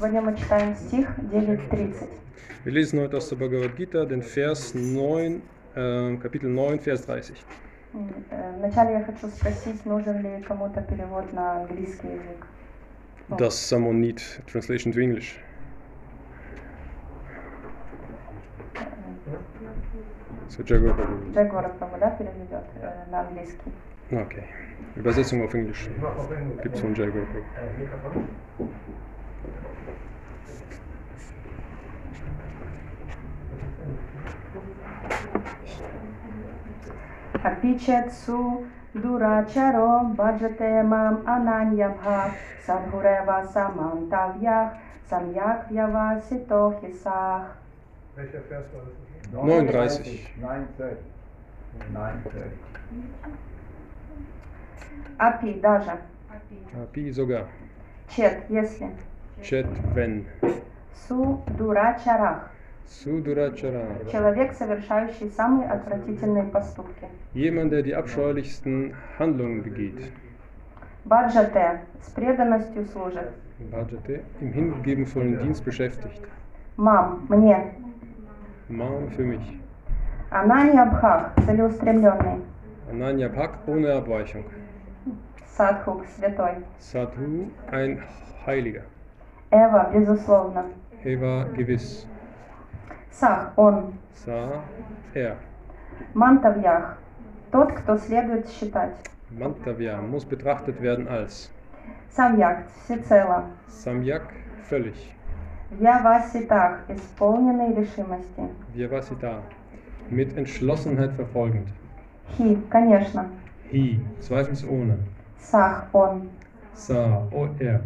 Сегодня мы читаем стих 9.30. Wir lesen heute aus der Bhagavad Gita den Vers 9, äh, Kapitel 9, Vers 30. М, э, Вначале я хочу спросить, нужен ли кому-то перевод на английский язык. Ну, Does someone need translation to English? So Jaguar Прабhu, да, переведет э, на английский. Okay. Übersetzung auf Englisch. Gibt es von Jaguar Апичетсу дурачаро баджате мам ананьябха садхурева самантавьях самьяк яваситохисах. Neun dreißig. Апи даже. Апи sogar. Чет, если. Chet wenn. Су дурачарах. Sudurachara. Человек, совершающий самые отвратительные поступки. Jemand, der die abscheulichsten Handlungen begeht. Баджате с преданностью служит. Bhajate, im hingegebenvollen Dienst beschäftigt. Мам, мне. Mam für mich. Анани Абхах, целеустремленный. Ananya Pak ohne Abweichung. Садхук, святой. Sadhu, ein Heiliger. Эва, безусловно. Eva, gewiss. Сах, он. Sa, er. Мантавьях, тот, кто следует считать. Mantavya muss betrachtet werden als Самьяк, всецело. Samyak, völlig. Вьяваситах, исполненный решимости. Vyavasita, mit Entschlossenheit verfolgend. Хи, конечно. Hi, zweifelsohne. Сах, он. Sa, o er.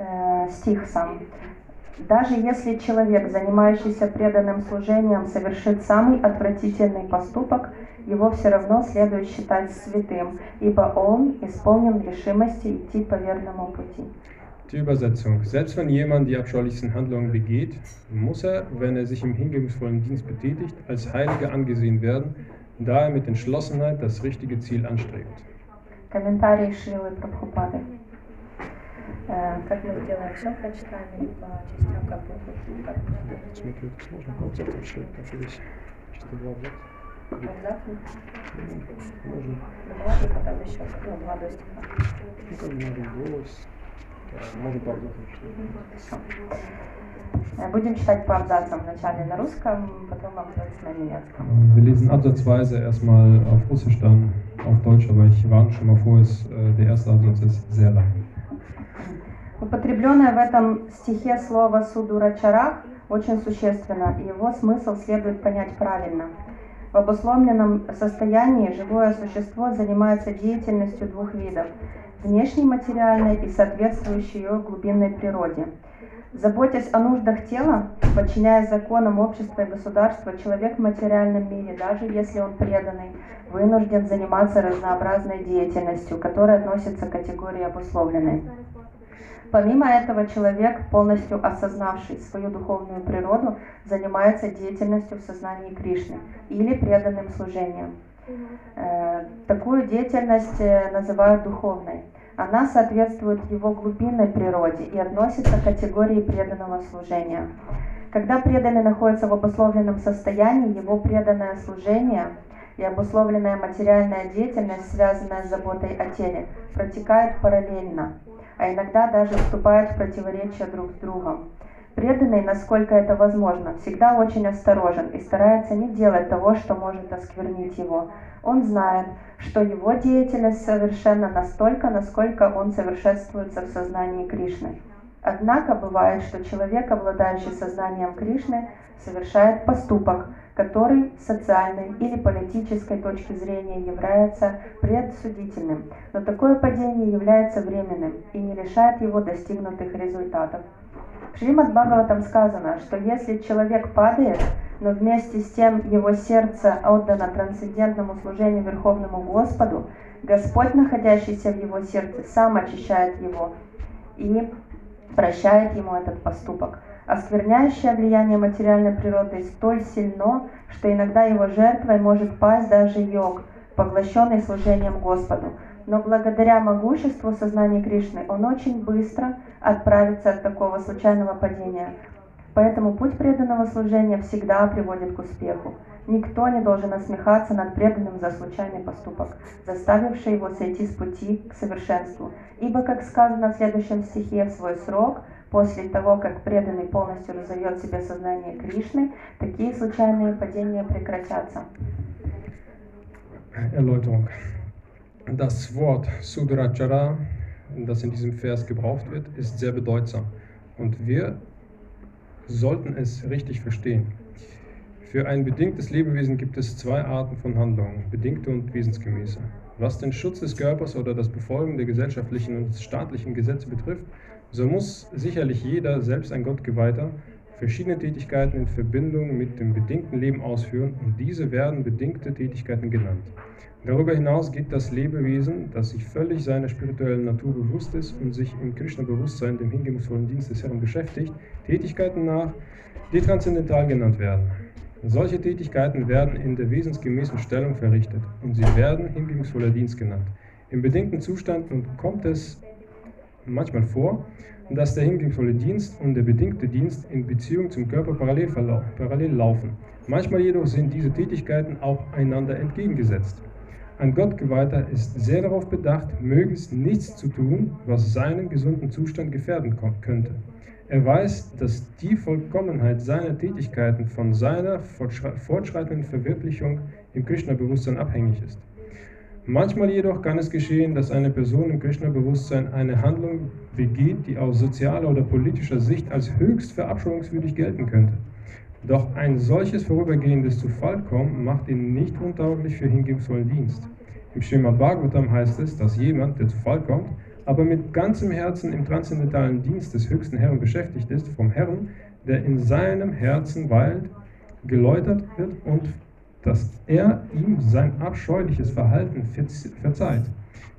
Э, стих сам. Даже если человек, занимающийся преданным служением, совершит самый отвратительный поступок, его все равно следует считать святым, ибо он исполнен решимости идти по верному пути. Die Übersetzung. Selbst wenn jemand die abscheulichsten Handlungen begeht, muss er, wenn er sich im hingebungsvollen Dienst betätigt, als Heiliger angesehen werden, da er mit Entschlossenheit das richtige Ziel anstrebt. Шилы Прабхупады. Э, Как мы сделаем все, прочитаем или по частям, как вы как? Смотрю, это сложно, абзац вообще, кажется, чисто два абзаца. Абзац? Можно, Два и потом еще ну, два до стиха. ну как бы можно голос, да, можно по абзацам читать. Э, Будем читать по абзацам. Вначале на русском, потом абзац на немецком. Wir lesen absatzweise erstmal auf Russisch, dann auf Deutsch, aber ich warne schon mal vor, es, äh, der erste Absatz ist sehr lang. Употребленное в этом стихе слово «судурачарах» очень существенно, и его смысл следует понять правильно. В обусловленном состоянии живое существо занимается деятельностью двух видов – внешней материальной и соответствующей ее глубинной природе. Заботясь о нуждах тела, подчиняясь законам общества и государства, человек в материальном мире, даже если он преданный, вынужден заниматься разнообразной деятельностью, которая относится к категории обусловленной. Помимо этого, человек, полностью осознавший свою духовную природу, занимается деятельностью в сознании Кришны или преданным служением. Э, Такую деятельность э, называют духовной. Она соответствует его глубинной природе и относится к категории преданного служения. Когда преданный находится в обусловленном состоянии, его преданное служение и обусловленная материальная деятельность, связанная с заботой о теле, протекают параллельно, а иногда даже вступают в противоречие друг с другом. Преданный, насколько это возможно, всегда очень осторожен и старается не делать того, что может осквернить его. Он знает, что его деятельность совершенна настолько, насколько он совершенствуется в сознании Кришны. Однако бывает, что человек, обладающий сознанием Кришны, совершает поступок, который с социальной или политической точки зрения является предсудительным, но такое падение является временным и не лишает его достигнутых результатов. В Шримад Бхагаватам сказано, что если человек падает, но вместе с тем его сердце отдано трансцендентному служению Верховному Господу, Господь, находящийся в его сердце, сам очищает его и прощает ему этот поступок. Оскверняющее влияние материальной природы столь сильно, что иногда его жертвой может пасть даже йог, поглощенный служением Господу. Но благодаря могуществу сознания Кришны он очень быстро отправится от такого случайного падения. Поэтому путь преданного служения всегда приводит к успеху. Никто не должен насмехаться над преданным за случайный поступок, заставивший его сойти с пути к совершенству. Ибо, как сказано в следующем стихе, в свой срок, после того, как преданный полностью разовьет себе сознание Кришны, такие случайные падения прекратятся. Erläuterung. Das Wort Sudrachara, das in diesem Vers gebraucht wird, ist sehr bedeutsam. Und wir sollten es richtig verstehen. Für ein bedingtes Lebewesen gibt es zwei Arten von Handlungen, bedingte und wesensgemäße. Was den Schutz des Körpers oder das Befolgen der gesellschaftlichen und staatlichen Gesetze betrifft, so muss sicherlich jeder, selbst ein Gottgeweihter, verschiedene Tätigkeiten in Verbindung mit dem bedingten Leben ausführen und diese werden bedingte Tätigkeiten genannt. Darüber hinaus geht das Lebewesen, das sich völlig seiner spirituellen Natur bewusst ist und sich im Krishna-Bewusstsein, dem hingebungsvollen Dienst des Herrn beschäftigt, Tätigkeiten nach, die transzendental genannt werden. Solche Tätigkeiten werden in der wesensgemäßen Stellung verrichtet und sie werden hingebungsvoller Dienst genannt. Im bedingten Zustand kommt es manchmal vor, dass der hingebungsvolle Dienst und der bedingte Dienst in Beziehung zum Körper parallel, parallel laufen. Manchmal jedoch sind diese Tätigkeiten auch einander entgegengesetzt. Ein Gottgeweihter ist sehr darauf bedacht, möglichst nichts zu tun, was seinen gesunden Zustand gefährden könnte. Er weiß, dass die Vollkommenheit seiner Tätigkeiten von seiner fortschreitenden Verwirklichung im Krishna-Bewusstsein abhängig ist. Manchmal jedoch kann es geschehen, dass eine Person im Krishna-Bewusstsein eine Handlung begeht, die aus sozialer oder politischer Sicht als höchst verabscheuungswürdig gelten könnte. Doch ein solches vorübergehendes Zufallkommen macht ihn nicht untauglich für hingebungsvollen Dienst. Im Schema Bhagavatam heißt es, dass jemand, der zu Fall kommt, aber mit ganzem Herzen im transzendentalen Dienst des höchsten Herrn beschäftigt ist, vom Herrn, der in seinem Herzen weilt, geläutert wird und dass er ihm sein abscheuliches Verhalten verzeiht.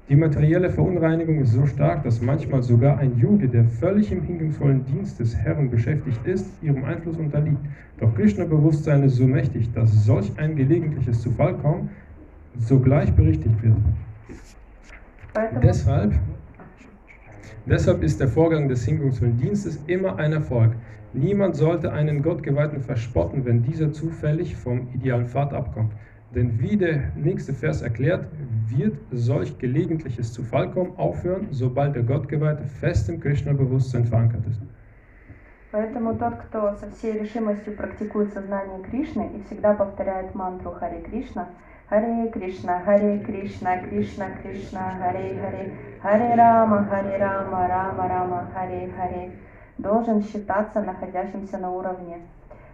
Die materielle Verunreinigung ist so stark, dass manchmal sogar ein Yogi, der völlig im hingebungsvollen Dienst des Herrn beschäftigt ist, ihrem Einfluss unterliegt. Doch Krishna-Bewusstsein ist so mächtig, dass solch ein gelegentliches Zufallkommen sogleich berichtigt wird. Deshalb Deshalb ist der Vorgang des hingebungsvollen Dienstes immer ein Erfolg. Niemand sollte einen Gottgeweihten verspotten, wenn dieser zufällig vom idealen Pfad abkommt. Denn wie der nächste Vers erklärt, wird solch gelegentliches Zufallkommen aufhören, sobald der Gottgeweihte fest im Krishna-Bewusstsein verankert ist. Поэтому тот, кто со всей решимостью практикует сознание Кришны и всегда повторяет мантру Харе Кришна, Харе Кришна, Харе Кришна, Кришна Кришна, Харе Харе, Харе Рама, Харе Рама, Рама Рама, Харе Харе, должен считаться находящимся на уровне,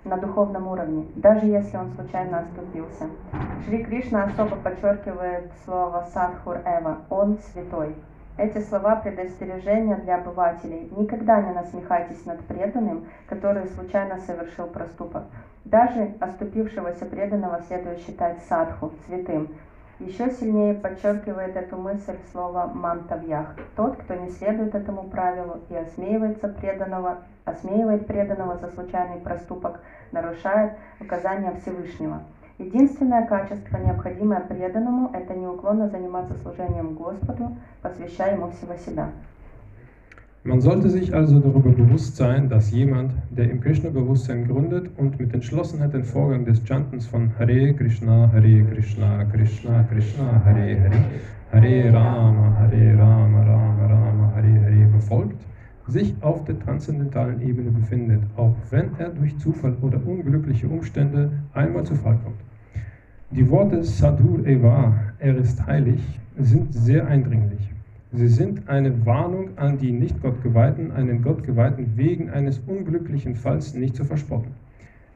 на духовном уровне, даже если он случайно оступился. Шри Кришна особо подчеркивает слово Садхур Эва, он святой. Эти слова предостережения для обывателей. Никогда не насмехайтесь над преданным, который случайно совершил проступок. Даже оступившегося преданного следует считать садху, святым. Еще сильнее подчеркивает эту мысль слово «мантавьях». Тот, кто не следует этому правилу и осмеивается преданного, осмеивает преданного за случайный проступок, нарушает указания Всевышнего – Единственное качество, необходимое преданному, это неуклонно заниматься служением Господу, посвящая Ему всего себя. Man sollte sich also darüber bewusst sein, dass jemand, der im Krishna-Bewusstsein gründet und mit Entschlossenheit den Vorgang des Chantens von Hare Krishna, Hare Krishna, Krishna Krishna, Hare Hare, Hare Rama, Hare Rama, Rama Rama, Hare Hare befolgt, sich auf der transzendentalen Ebene befindet, auch wenn er durch Zufall oder unglückliche Umstände einmal zu Fall kommt. Die Worte Sadhur Eva, er ist heilig, sind sehr eindringlich. Sie sind eine Warnung an die Nicht-Gottgeweihten, einen Gottgeweihten wegen eines unglücklichen Falls nicht zu verspotten.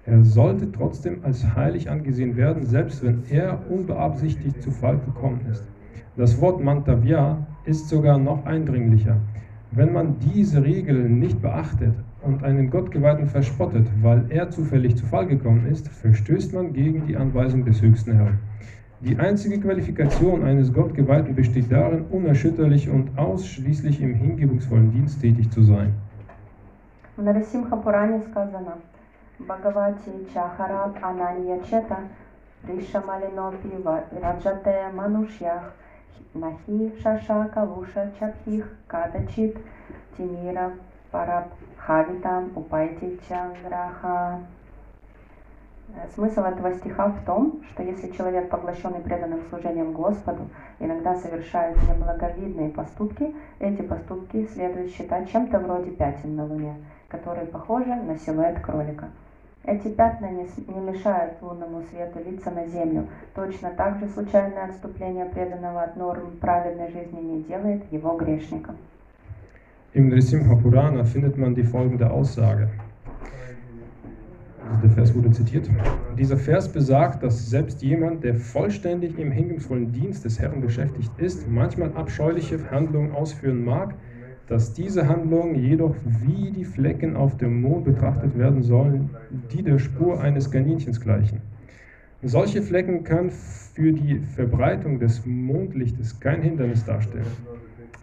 Er sollte trotzdem als heilig angesehen werden, selbst wenn er unbeabsichtigt zu Fall gekommen ist. Das Wort Mantavya ist sogar noch eindringlicher. Wenn man diese Regel nicht beachtet und einen Gottgeweihten verspottet, weil er zufällig zu Fall gekommen ist, verstößt man gegen die Anweisung des höchsten Herrn. Die einzige Qualifikation eines Gottgeweihten besteht darin, unerschütterlich und ausschließlich im hingebungsvollen Dienst tätig zu sein. В Нарасимха Пуране сказано Бхагавати Чахарат Ананья Чета Ришамалино Пива Раджате Манушьях Нахи Шаша Калуша Чапхих Кадачит Тимира Парабхавитам Упайти Чандраха Э, Смысл этого стиха в том, что если человек, поглощенный преданным служением Господу, иногда совершает неблаговидные поступки, эти поступки следует считать чем-то вроде пятен на Луне, которые похожи на силуэт кролика. Эти пятна не, с- не мешают лунному свету литься на землю. Точно так же случайное отступление преданного от норм праведной жизни не делает его грешником. Im Nrisimha Purana findet man die folgende Aussage. Also der Vers wurde zitiert. Dieser Vers besagt, dass selbst jemand, der vollständig im hingebungsvollen Dienst des Herrn beschäftigt ist, manchmal abscheuliche Handlungen ausführen mag, dass diese Handlungen jedoch wie die Flecken auf dem Mond betrachtet werden sollen, die der Spur eines Kaninchens gleichen. Solche Flecken können für die Verbreitung des Mondlichtes kein Hindernis darstellen.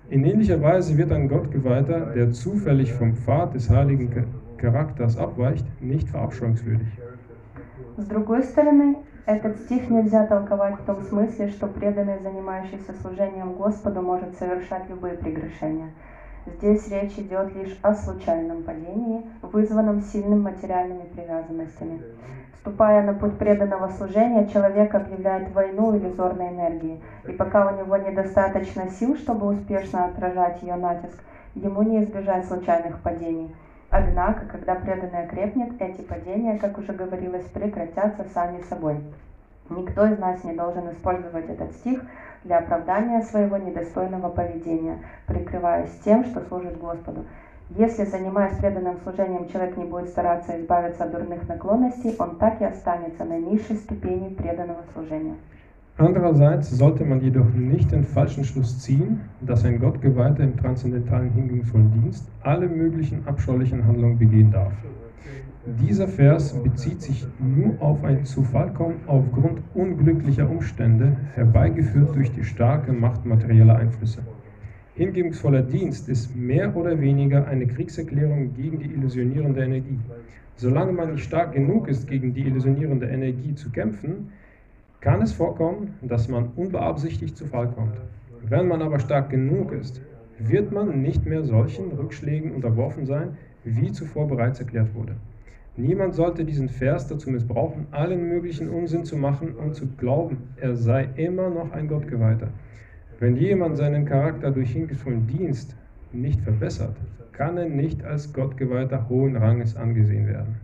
In ähnlicher Weise wird ein Gottgeweihter, der zufällig vom Pfad des heiligen Cha- Charakters abweicht, nicht verabscheuungswürdig. С другой стороны, этот стих нельзя толковать в том смысле, что преданный, занимающийся служением Господу, может совершать любые прегрешения. Здесь речь идет лишь о случайном падении, вызванном сильным материальными привязанностями. Вступая на путь преданного служения, человек объявляет войну иллюзорной энергии, и пока у него недостаточно сил, чтобы успешно отражать ее натиск, ему не избежать случайных падений. Однако, когда преданный окрепнет, эти падения, как уже говорилось, прекратятся сами собой. Никто из нас не должен использовать этот стих для оправдания своего недостойного поведения, прикрываясь тем, что служит Господу. Если, занимаясь преданным служением, человек не будет стараться избавиться от дурных наклонностей, он так и останется на низшей ступени преданного служения. Andererseits sollte man jedoch nicht den falschen Schluss ziehen, dass ein Gottgeweihter im transzendentalen hingebungsvollen Dienst alle möglichen abscheulichen Handlungen begehen darf. Dieser Vers bezieht sich nur auf ein Zufallkommen aufgrund unglücklicher Umstände, herbeigeführt durch die starke Macht materieller Einflüsse. Hingebungsvoller Dienst ist mehr oder weniger eine Kriegserklärung gegen die illusionierende Energie. Solange man nicht stark genug ist, gegen die illusionierende Energie zu kämpfen, kann es vorkommen, dass man unbeabsichtigt zu Fall kommt. Wenn man aber stark genug ist, wird man nicht mehr solchen Rückschlägen unterworfen sein, wie zuvor bereits erklärt wurde. Niemand sollte diesen Vers dazu missbrauchen, allen möglichen Unsinn zu machen und zu glauben, er sei immer noch ein Gottgeweihter. Wenn jemand seinen Charakter durch hingebungsvollen Dienst nicht verbessert, kann er nicht als Gottgeweihter hohen Ranges angesehen werden.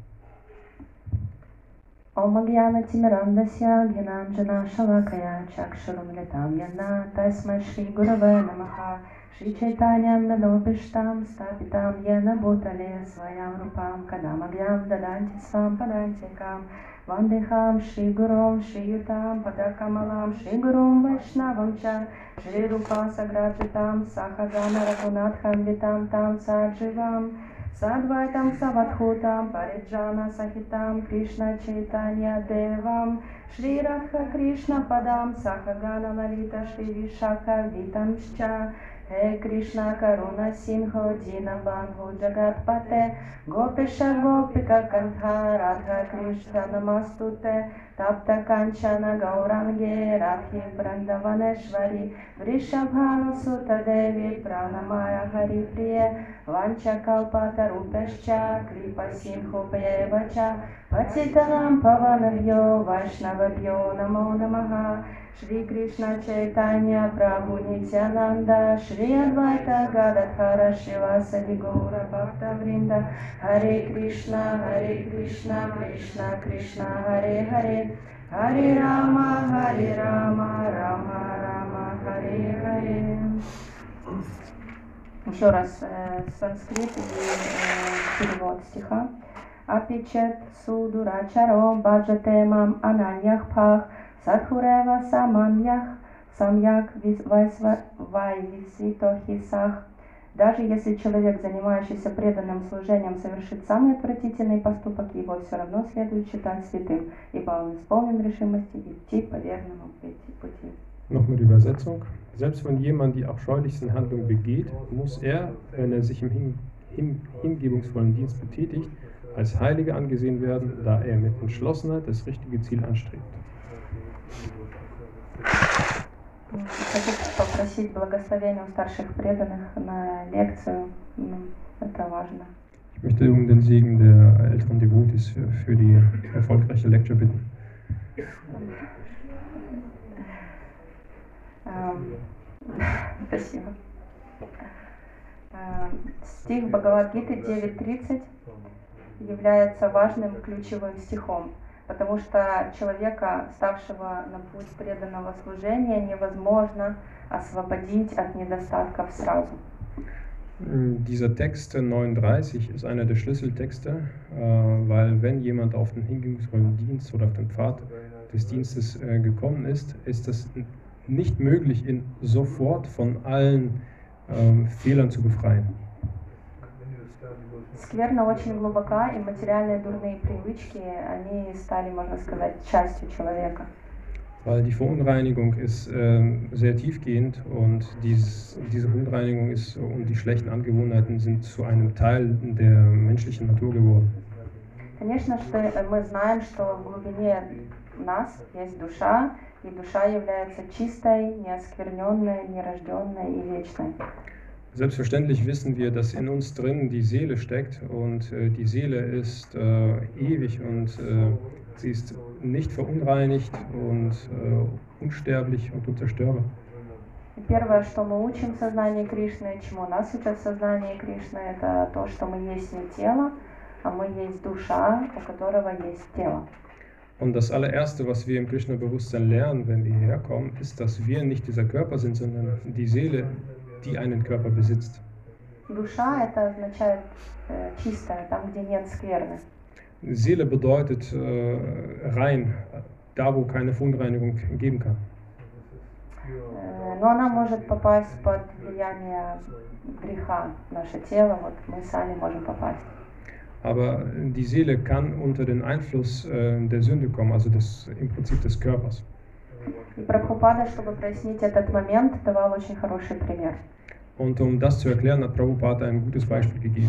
Om Agyana Timirandasya Gyananjana Shalakaya Chaksharam Litam Yana Tasmai Shri Gurave Namaha Шри Чайтаньям Надопиштам Стапитам Яна Бутале Своям Рупам Кадамагьям Даданти Сам Падантикам Вандехам Шри Гуром Шри Ютам Падакамалам Шри Гуром Вайшнавам Ча. Шри Рупа Сагратитам Сахаджана Рагунатхам Витам Там Садживам Садвайтам Савадхутам Париджана Сахитам Кришна Чайтанья Девам. Шри Радха Кришна Падам Сахагана Лалита Шри Вишака Витам Ща हे कृष्णा करुण सिंह दीन बंधु जगत पते गोपेश गोपिका कंधा राधा कृष्ण नमस्तुते तप्त कंचन गौरांगे राधे वृंदवनेश्वरी वृषभानुसुत देवी प्राणमाय हरिप्रिय वाञ्छकल्पतरुभ्यश्च कृपसिंहुभ्यैव च पतितनां पवनभ्यो वैष्णवभ्यो नमो नमः Шри Кришна Чайтанья Прабху Нитянанда, Шри Адвайта Гададхара Шивасади Гаура Бхакта Вринда, Харе Кришна, Харе Кришна, Кришна Кришна, Харе Харе, Харе Рама, Харе Рама, Рама Рама, Харе Харе. Еще раз э, санскрит и э, перевод стиха. Апичет судурачаро баджатемам ананьях пах, садхурева саманьях, самьяк вайсва вайвисито хисах. Даже если человек, занимающийся преданным служением, совершит самый отвратительный поступок, его все равно следует считать святым, ибо он исполнен решимости идти по верному пути- пути. Nochmal die Übersetzung. Selbst wenn jemand die abscheulichsten Handlungen begeht, muss er, wenn er sich im hin, hin, hingebungsvollen Dienst betätigt, als Heilige angesehen werden, da er mit Entschlossenheit das richtige Ziel anstrebt. Хочу попросить благословения у старших преданных на лекцию. М, Это важно. Ich möchte um den Segen der älteren Devotis für, für die erfolgreiche Lecture bitten. Эм, Спасибо. Эм, Стих Бхагавадгиты 9.30 является важным ключевым стихом, потому что человека, ставшего на путь преданного служения, невозможно освободить от недостатков сразу. Dieser Text äh, 39 ist einer der Schlüsseltexte, äh, weil wenn jemand auf den hingebungsvollen Dienst oder auf den Pfad des Dienstes äh, gekommen ist, ist es n- nicht möglich, ihn sofort von allen ähm, Fehlern zu befreien. Скверна очень глубока, и материальные дурные привычки, они стали, можно сказать, частью человека. Weil die Verunreinigung ist ähm, sehr tiefgehend und dies, diese Verunreinigung ist und die schlechten Angewohnheiten sind zu einem Teil der menschlichen Natur geworden. Конечно, что мы знаем, что в глубине нас есть душа, и душа является чистой, неоскверненной, нерожденной и вечной. Selbstverständlich wissen wir, dass in uns drin die Seele steckt und äh, die Seele ist äh, ewig und äh, sie ist nicht verunreinigt und äh, unsterblich und unzerstörbar. И первое, что мы учим в сознании Кришны, чему нас учат в сознании Кришны, это то, что мы есть не тело, а мы есть душа, у которого есть тело. Und das allererste, was wir im Krishna-Bewusstsein lernen, wenn wir hierher kommen, ist, dass wir nicht dieser Körper sind, sondern die Seele, die einen Körper besitzt. Душа это означает э, чистое, там, где нет скверны. Seele bedeutet äh, rein, da wo keine Verunreinigung geben kann. Э, Но она может попасть под влияние греха. Наше тело, вот мы сами можем попасть. Aber die Seele kann unter den Einfluss äh, der Sünde kommen, also des, im Prinzip des Körpers. И Прабхупада, чтобы прояснить этот момент, давал очень хороший пример. Und um das zu erklären, hat Prabhupada ein gutes Beispiel gegeben.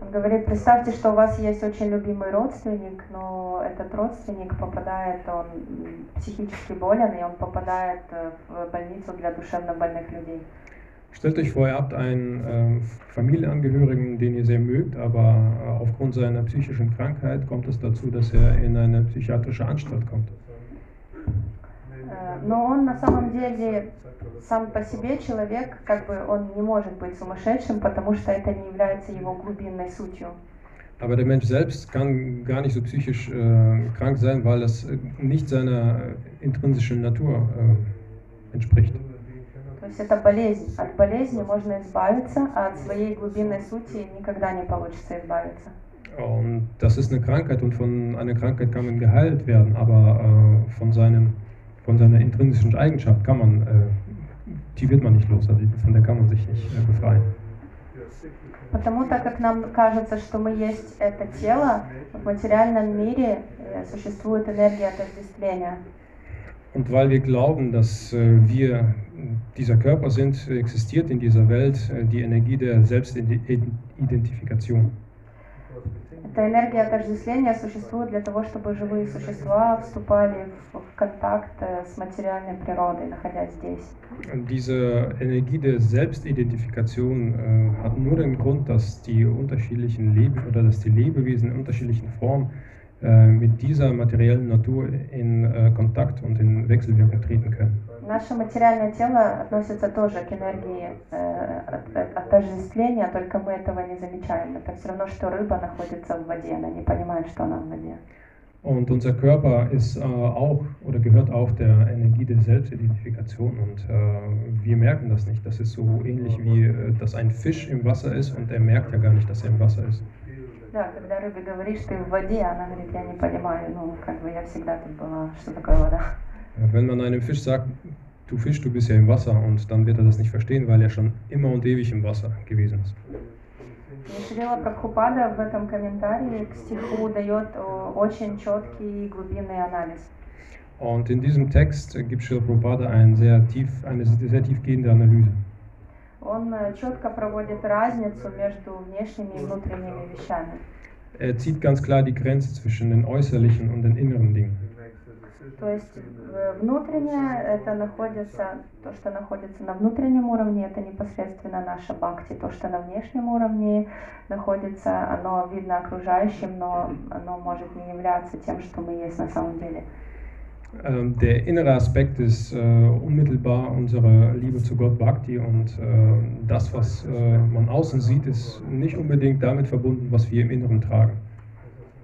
Он говорит, представьте, что у вас есть очень любимый родственник, но этот родственник попадает, он психически болен, и он попадает э, в больницу для душевно больных людей. Stellt euch vor, ihr habt einen ähm, Familienangehörigen, den ihr sehr mögt, aber äh, aufgrund seiner psychischen Krankheit kommt es dazu, dass er in eine psychiatrische Anstalt kommt. Но он на самом деле сам по себе человек, как бы он не может быть сумасшедшим, потому что это не является его глубинной сутью. Aber der Mensch selbst kann gar nicht so psychisch äh, krank sein, weil das nicht seiner intrinsischen Natur äh, entspricht. То есть это болезнь. От болезни можно избавиться, а от своей глубинной сути никогда не получится избавиться. Und das ist eine Krankheit und von einer Krankheit kann man geheilt werden, aber äh, von, seinem, von seiner intrinsischen Eigenschaft kann man, äh, die wird man nicht los, also von der kann man sich nicht äh, befreien. Потому так как нам кажется, что мы есть это тело, в материальном мире э, существует энергия отождествления. Und weil wir glauben, dass äh, wir dieser Körper sind, existiert in dieser Welt äh, die Energie der Selbstidentifikation. Эта энергия отождествления существует для того, чтобы живые существа вступали в, в контакт э, с материальной природой, находясь здесь. Und diese Energie der Selbstidentifikation äh, hat nur den Grund, dass die unterschiedlichen Leben oder dass die Lebewesen in unterschiedlichen Formen äh, mit dieser materiellen Natur in äh, Kontakt und in Wechselwirkung treten können. Наше материальное тело относится тоже к энергии э, от- от- отождествления, только мы этого не замечаем. Это все равно, что рыба находится в воде, она не понимает, что она в воде. Und unser Körper ist äh, auch oder gehört auch der Energie der Selbstidentifikation und äh, wir merken das nicht. Das ist so ähnlich wie, äh, dass ein Fisch im Wasser ist und er merkt ja gar nicht, dass er im Wasser ist. Да, когда рыбе говоришь, ты в воде, она говорит, я не понимаю, ну, как бы я всегда тут была, что такое вода. Äh, Wenn man einem Fisch sagt, du Fisch, du bist ja im Wasser, und dann wird er das nicht verstehen, weil er schon immer und ewig im Wasser gewesen ist. И Шрила Прабхупада в этом комментарии к стиху дает о, очень четкий и глубинный анализ. Und in diesem Text äh, gibt Srila Prabhupada ein sehr tief, eine sehr tiefgehende Analyse. Он э, четко проводит разницу между внешними и внутренними вещами. Er zieht ganz klar die Grenze zwischen den äußerlichen und den inneren Dingen. То есть внутреннее это находится, то, что находится на внутреннем уровне, это непосредственно наша бхакти. То, что на внешнем уровне находится, оно видно окружающим, но оно может не являться тем, что мы есть на самом деле. Ähm, der innere Aspekt ist äh, unmittelbar unsere Liebe zu Gott Bhakti und äh, das, was äh, man außen sieht, ist nicht unbedingt damit verbunden, was wir im Inneren tragen.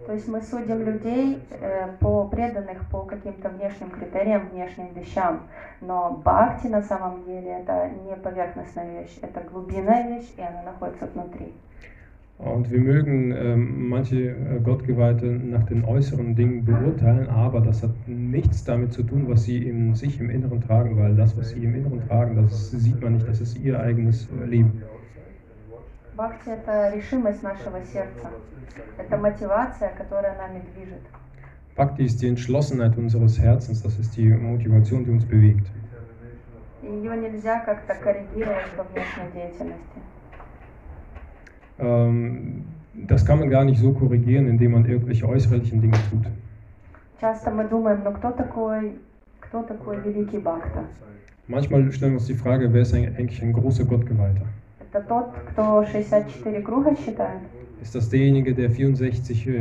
То есть мы судим людей э, по преданных по каким-то внешним критериям, внешним вещам. Но бхакти на самом деле это не поверхностная вещь, это глубинная вещь, и она находится внутри. Und wir mögen ähm, manche äh, Gottgeweihte nach den äußeren Dingen beurteilen, aber das hat nichts damit zu tun, was sie in sich im Inneren tragen, weil das, was sie im Inneren tragen, das sieht man nicht, das ist ihr eigenes äh, Leben. Бхакти это решимость нашего сердца, это мотивация, которая нами движет. Bhakti ist die Entschlossenheit unseres Herzens, das ist die Motivation, die uns bewegt. И ее нельзя как-то коррегировать по внешней деятельности. Ähm, das kann man gar nicht so korrigieren, indem man irgendwelche äußerlichen Dinge tut. Часто мы думаем, ну кто такой, кто такой великий Бхакта? Manchmal stellen wir uns die Frage, wer ist eigentlich ein großer Gottgeweihter? Это тот, кто 64 круга считает? Ist das derjenige, der 64 äh,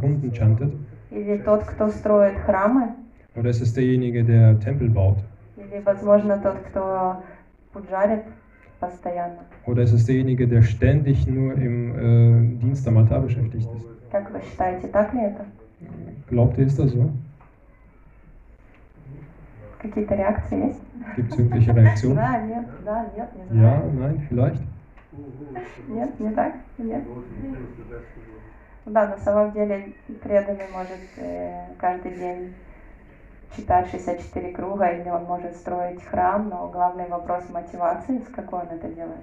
Runden chantet? Или тот, кто строит храмы? Oder ist es derjenige, der Tempel baut? Или, возможно, тот, кто пуджарит постоянно? Oder ist es derjenige, der ständig nur im äh, Dienst am Altar beschäftigt ist? Как вы считаете, так ли это? Glaubt ihr, ist das so? Какие-то реакции есть? Gibt es irgendwelche Reaktionen? Да, нет, да, нет, не Ja, знаю. nein, vielleicht? Нет, не так? Нет. Да, на самом деле преданный может э, каждый день читать 64 круга, или он может строить храм, но главный вопрос мотивации, с какой он это делает.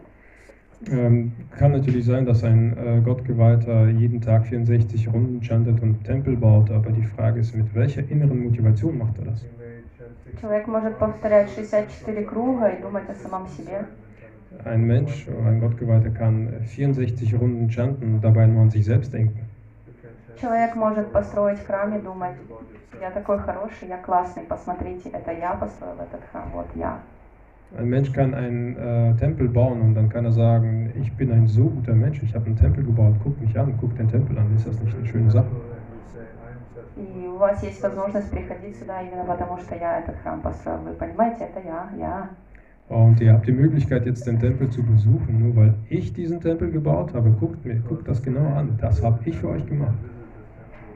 Ähm, kann natürlich sein, dass ein äh, Gottgeweihter jeden Tag 64 Runden chantet und Tempel baut, aber die Frage ist, mit welcher inneren Motivation macht er das? Человек может повторять 64 круга и думать о самом себе. Ein Mensch, ein Gottgeweihter kann 64 Runden chanten und dabei nur an sich selbst denken. Человек может построить храм и думать, я такой хороший, я классный, посмотрите, это я построил этот храм, вот я. Ein Mensch kann einen äh, Tempel bauen und dann kann er sagen, ich bin ein so guter Mensch, ich habe einen Tempel gebaut, guck mich an, guck den Tempel an, ist das nicht eine schöne Sache? И у вас есть возможность приходить сюда именно потому, что я этот храм построил. Вы понимаете, это я, я. Und ihr habt die Möglichkeit, jetzt den Tempel zu besuchen, nur weil ich diesen Tempel gebaut habe. Guckt mir, guckt das genau an. Das habe ich für euch gemacht.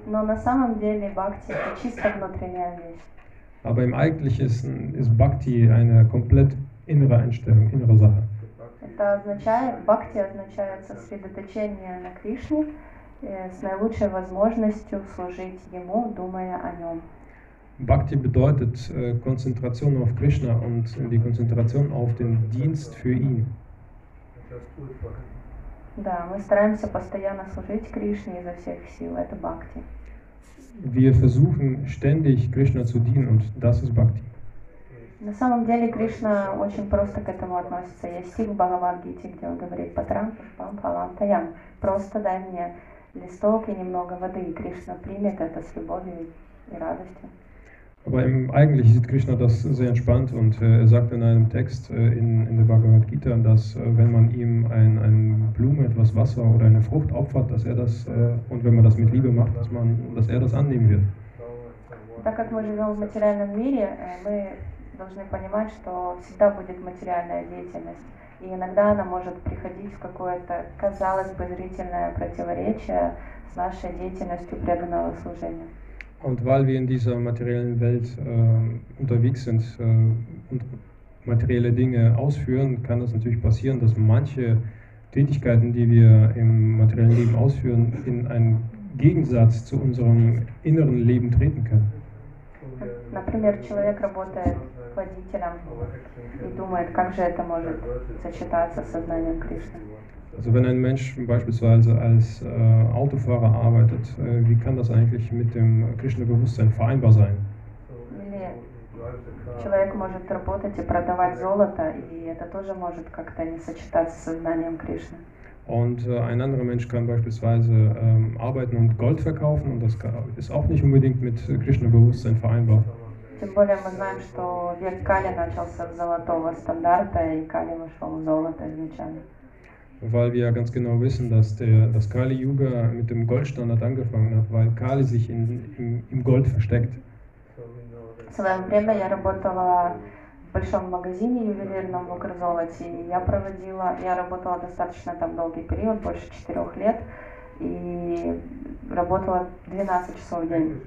Но на самом деле бхакти это чисто внутренняя вещь. Aber im Eigentlichen ist, ist Bhakti eine komplett innere Einstellung, innere Sache. Это означает, бхакти означает сосредоточение на Кришне э, с наилучшей возможностью служить Ему, думая о Нем. Bhakti bedeutet äh, Konzentration auf Krishna und die Konzentration auf den Dienst für ihn. Да, мы стараемся постоянно служить Кришне изо всех сил. Это бхакти. Wir versuchen стändig Krishna zu dienen und das ist Bhakti. На самом деле Кришна очень просто к этому относится. Есть стих в Бхагавадгите, где он говорит «Патрам, пушпам, палам, таям». Просто дай мне листок и немного воды, и Кришна примет это с любовью и радостью. Aber im, eigentlich sieht Krishna das sehr entspannt und äh, er sagt in einem Text äh, in, in der Bhagavad Gita, dass äh, wenn man ihm ein, eine Blume, etwas Wasser oder eine Frucht opfert, dass er das, äh, und wenn man das mit Liebe macht, dass, man, dass er das annehmen wird. Так как мы живем в материальном мире, э, мы должны понимать, что всегда будет материальная деятельность. И иногда она может приходить в какое-то, казалось бы, зрительное противоречие с нашей деятельностью преданного служения. Und weil wir in dieser materiellen Welt äh, unterwegs sind äh, und materielle Dinge ausführen, kann es natürlich passieren, dass manche Tätigkeiten, die wir im materiellen Leben ausführen, in einen Gegensatz zu unserem inneren Leben treten können. Например, человек работает водителем и думает, как же это может сочетаться с сознанием Кришны. Also wenn ein Mensch beispielsweise als äh, Autofahrer arbeitet, äh, wie kann das eigentlich mit dem Krishna-Bewusstsein vereinbar sein? Человек может работать и продавать золото, и это тоже может как-то не сочетаться с сознанием Кришны. Und äh, ein anderer Mensch kann beispielsweise ähm, arbeiten und Gold verkaufen und das kann, ist auch nicht unbedingt mit Krishna-Bewusstsein vereinbar. Тем более мы знаем, что век Кали начался с золотого стандарта, и Кали вошел в золото изначально. Weil wir ganz genau wissen, dass der, das Kali-Yuga mit dem Goldstandard angefangen hat, weil Kali sich in, im, im Gold versteckt. В свое время я работала в большом магазине ювелирном в Укрзолоте, я проводила, я работала достаточно там долгий период, больше четырех лет, и работала 12 часов в день.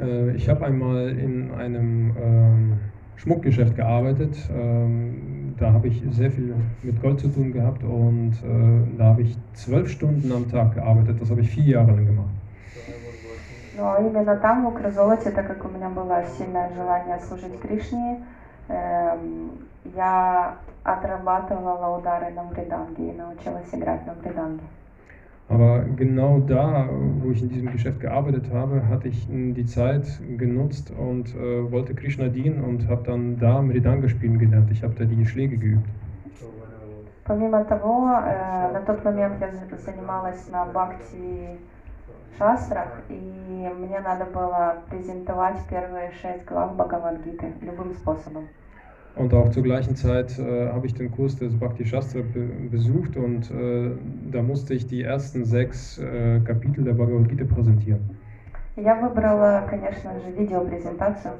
Äh, ich habe einmal in einem ähm, Schmuckgeschäft gearbeitet. Ähm, da habe ich sehr viel mit Gold zu tun gehabt und äh, da habe ich zwölf Stunden am Tag gearbeitet. Das habe ich vier Jahre lang gemacht. Но именно там, в Укрзолоте, так как у меня было сильное желание служить Кришне, эм, я отрабатывала удары на мриданге и научилась играть на мриданге. Aber genau da, wo ich in diesem Geschäft gearbeitet habe, hatte ich n- die Zeit genutzt und äh, wollte Krishna dienen und habe dann da Mridanga spielen gelernt. Ich habe da die Schläge geübt. Помимо того, э, на тот момент я за- занималась на бхакти шастрах, и мне надо было презентовать первые шесть глав Бхагавадгиты любым способом. Und auch zur gleichen Zeit äh, habe ich den Kurs des Bhakti Shastra be besucht und äh, da musste ich die ersten sechs äh, Kapitel der Bhagavad Gita präsentieren. Я выбрала, конечно же, видеопрезентацию,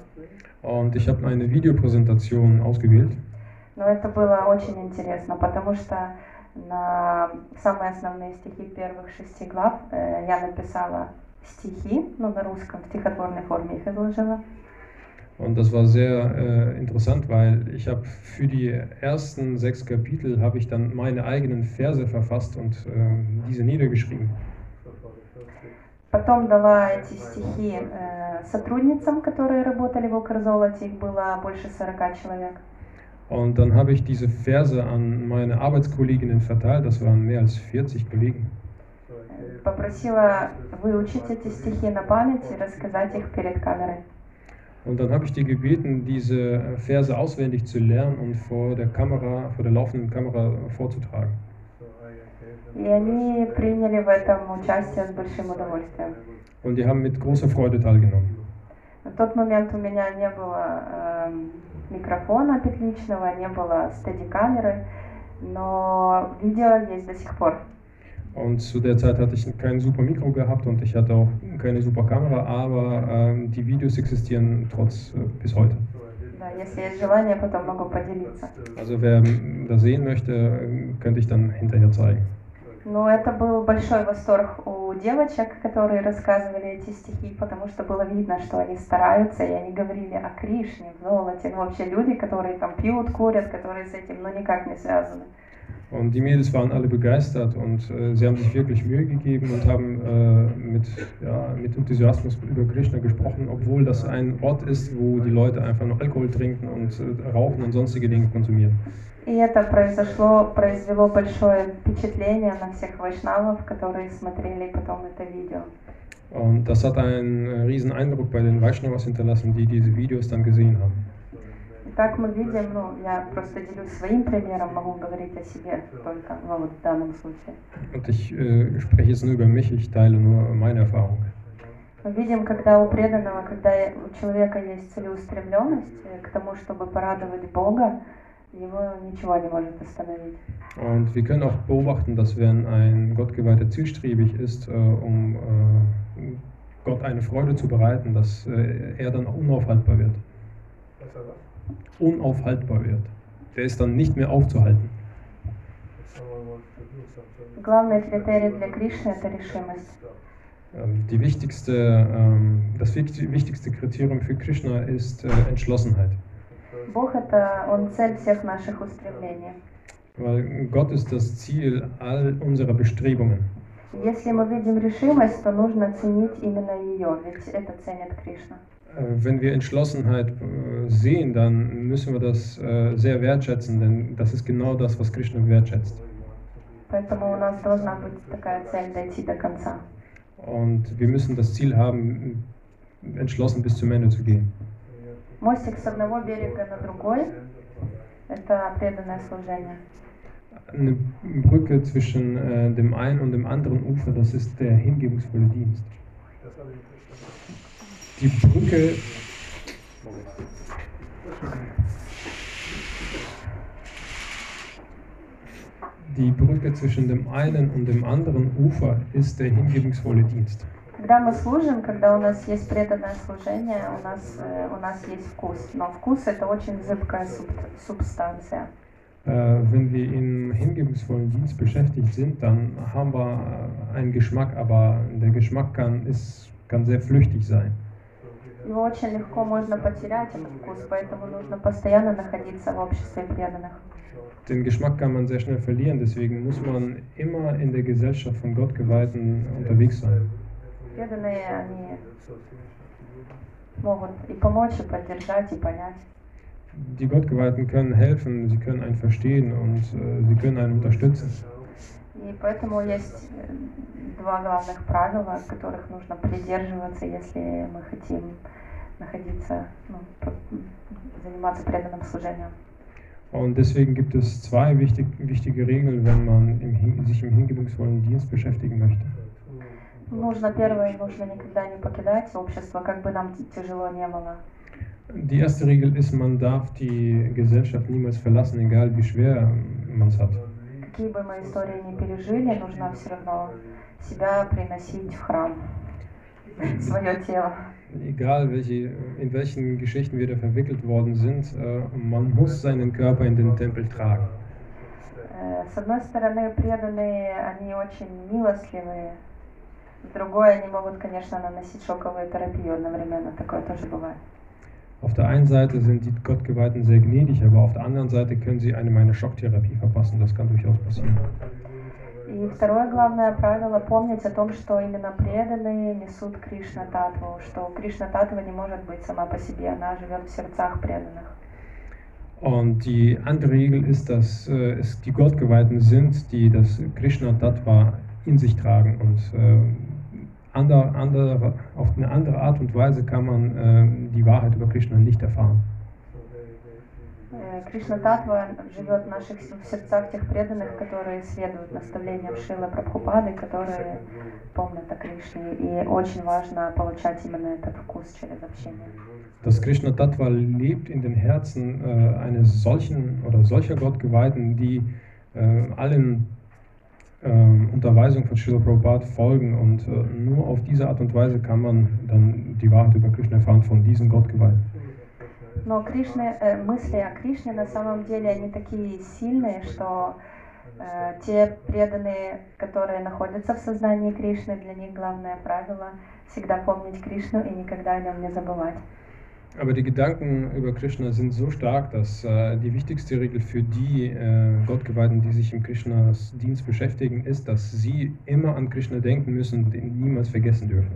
Und ich habe eine Videopräsentation ausgewählt. но это было очень интересно, потому что на самые основные стихи первых шести глав э, я написала стихи, ну, на русском, в стихотворной форме их изложила. Und das war sehr äh, interessant, weil ich habe für die ersten sechs Kapitel habe ich dann meine eigenen Verse verfasst und äh, diese niedergeschrieben. Потом дала эти стихи э, сотрудницам, которые работали в Укрзолоте, их было больше 40 человек. Und dann habe ich diese Verse an meine Arbeitskolleginnen verteilt, das waren mehr als 40 Kollegen. Э, Попросила выучить эти стихи на память и рассказать их перед камерой. Und dann habe ich die gebeten, diese Verse auswendig zu lernen und vor der Kamera, vor der laufenden Kamera vorzutragen. И они приняли в этом участие с большим удовольствием. Und die haben mit großer Freude teilgenommen. На тот момент у меня не было эм, микрофона петличного, не было стеди-камеры, но видео есть до сих пор. Und zu der Zeit hatte ich kein super Mikro gehabt und ich hatte auch keine super Kamera, aber ähm, die Videos existieren trotz äh, bis heute. Also wer ähm, das sehen möchte, könnte ich dann hinterher zeigen. Ну, это был большой восторг у девочек, которые рассказывали эти стихи, потому что было видно, что они стараются, и они говорили о Кришне, в золоте. Ну, вообще люди, которые там пьют, курят, которые с этим, ну, никак не связаны. Und die Mädels waren alle begeistert und äh, sie haben sich wirklich Mühe gegeben und haben äh, mit, ja, mit Enthusiasmus über Krishna gesprochen, obwohl das ein Ort ist, wo die Leute einfach nur Alkohol trinken und äh, rauchen und sonstige Dinge konsumieren. И это произошло, произвело большое впечатление на всех вайшнавов, которые смотрели потом это видео. Und das hat einen äh, riesen Eindruck bei den Vaishnavas hinterlassen, die diese Videos dann gesehen haben. И как мы видим, ну, я просто делюсь своим примером, могу говорить о себе только, ну, вот в данном случае. Und ich äh, spreche jetzt nur über mich, ich teile nur meine Erfahrung. Мы видим, когда у преданного, когда у человека есть целеустремленность э, к тому, чтобы порадовать Бога, его ничего не может остановить. Und wir können auch beobachten, dass wenn ein Gottgeweihter zielstrebig ist, äh, um äh, Gott eine Freude zu bereiten, dass äh, er dann unaufhaltbar wird. Was er was? Unaufhaltbar wird. Der ist dann nicht mehr aufzuhalten. If someone wants to do something. Главный критерий для Кришны – это решимость. Ähm, die wichtigste, ähm, das wichtig- wichtigste Kriterium für Krishna ist äh, Entschlossenheit. Бог – это Он цель всех наших устремлений. Weil Gott ist das Ziel all unserer Bestrebungen. Если мы видим решимость, то нужно ценить именно ее, ведь это ценит Кришна. Äh, wenn wir Entschlossenheit äh, sehen, dann müssen wir das äh, sehr wertschätzen, denn das ist genau das, was Krishna wertschätzt. Und wir müssen das Ziel haben, entschlossen bis zum Ende zu gehen. Eine Brücke zwischen dem einen und dem anderen Ufer, das ist der hingebungsvolle Dienst Die Brücke, die Brücke zwischen dem einen und dem anderen Ufer ist der hingebungsvolle Dienst. Когда мы служим, когда у нас есть преданное служение, у нас, э, у нас есть вкус. Но вкус – это очень зыбкая суб- субстанция. Äh, wenn wir im hingebungsvollen Dienst beschäftigt sind, dann haben wir äh, einen Geschmack, aber der Geschmack kann, ist, kann sehr flüchtig sein. Его очень легко можно потерять, этот вкус, поэтому нужно постоянно находиться в обществе преданных. Den Geschmack kann man sehr schnell verlieren, deswegen muss man immer in der Gesellschaft von Gottgeweihten unterwegs sein. Преданные, они могут и помочь, и поддержать, и понять. Die Gottgeweihten können helfen, sie können einen verstehen und äh, sie können einen unterstützen. И поэтому есть э, два главных правила, которых нужно придерживаться, если мы хотим находиться, ну, заниматься преданным служением. Und deswegen gibt es zwei wichtig, wichtige Regeln, wenn man im, sich im hingebungsvollen Dienst beschäftigen möchte. Нужно первое, нужно никогда не покидать общество, как бы нам т- тяжело не было. Die erste Regel ist, man darf die Gesellschaft niemals verlassen, egal wie schwer man es hat. Какие бы мы истории ни пережили, нужно все равно себя приносить в храм, свое тело. Egal welche, in welchen Geschichten wir da verwickelt worden sind, äh, man muss seinen Körper in den Tempel tragen. Э, С одной стороны, преданные, они очень милостливые. С другой, они могут, конечно, наносить шоковую терапию одновременно. Такое тоже бывает. Auf der einen Seite sind die Gottgeweihten sehr gnädig, aber auf der anderen Seite können sie einem eine Schocktherapie verpassen. Das kann durchaus passieren. И второе главное правило – помнить о том, что именно преданные несут Кришна Татву, что Кришна Татва не может быть сама по себе, она живет в сердцах преданных. Und die andere Regel ist, dass äh, es die Gottgeweihten sind, die das Krishna Tattva in sich tragen. Und äh, ander, andere, auf eine andere Art und Weise kann man äh, die Wahrheit über Krishna nicht erfahren. Э, Кришна Татва живет в наших с- в сердцах тех преданных, которые следуют наставлениям Шилы Прабхупады, которые помнят о Кришне. И очень важно получать именно этот вкус через общение. Das Krishna Tattva lebt in den Herzen äh, eines solchen oder solcher Gottgeweihten, die äh, allen ähm, Unterweisungen von Srila Prabhupada folgen und äh, nur auf diese Art und Weise kann man dann die Wahrheit über Krishna erfahren von diesen Gottgeweihten. Но Кришны, э, мысли о Кришне на самом деле они такие сильные, что э, те преданные, которые находятся в сознании Кришны, для них главное правило всегда помнить Кришну и никогда о нем не забывать. Aber die Gedanken über Krishna sind so stark, dass äh, die wichtigste Regel für die äh, Gottgeweihten, die sich im Krishnas Dienst beschäftigen, ist, dass sie immer an Krishna denken müssen und ihn niemals vergessen dürfen.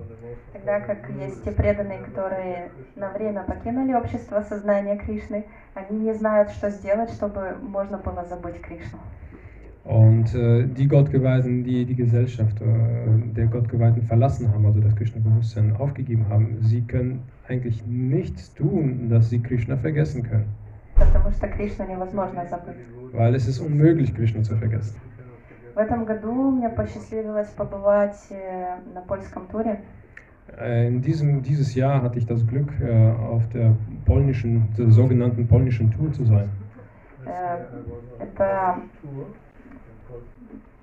Тогда как есть те преданные, которые на время покинули общество сознания Кришны, они не знают, что сделать, чтобы можно было забыть Кришну. Und äh, die Gottgeweihten, die die Gesellschaft äh, der Gottgeweihten verlassen haben, also das Krishna-Bewusstsein aufgegeben haben, sie können eigentlich nichts tun, dass sie Krishna vergessen können. Потому что Кришну невозможно забыть. Weil es ist unmöglich, Krishna zu vergessen. В этом году мне посчастливилось побывать э, на польском туре. Äh, In diesem dieses Jahr hatte ich das Glück, äh, auf der polnischen, der sogenannten polnischen Tour zu sein. Э, Это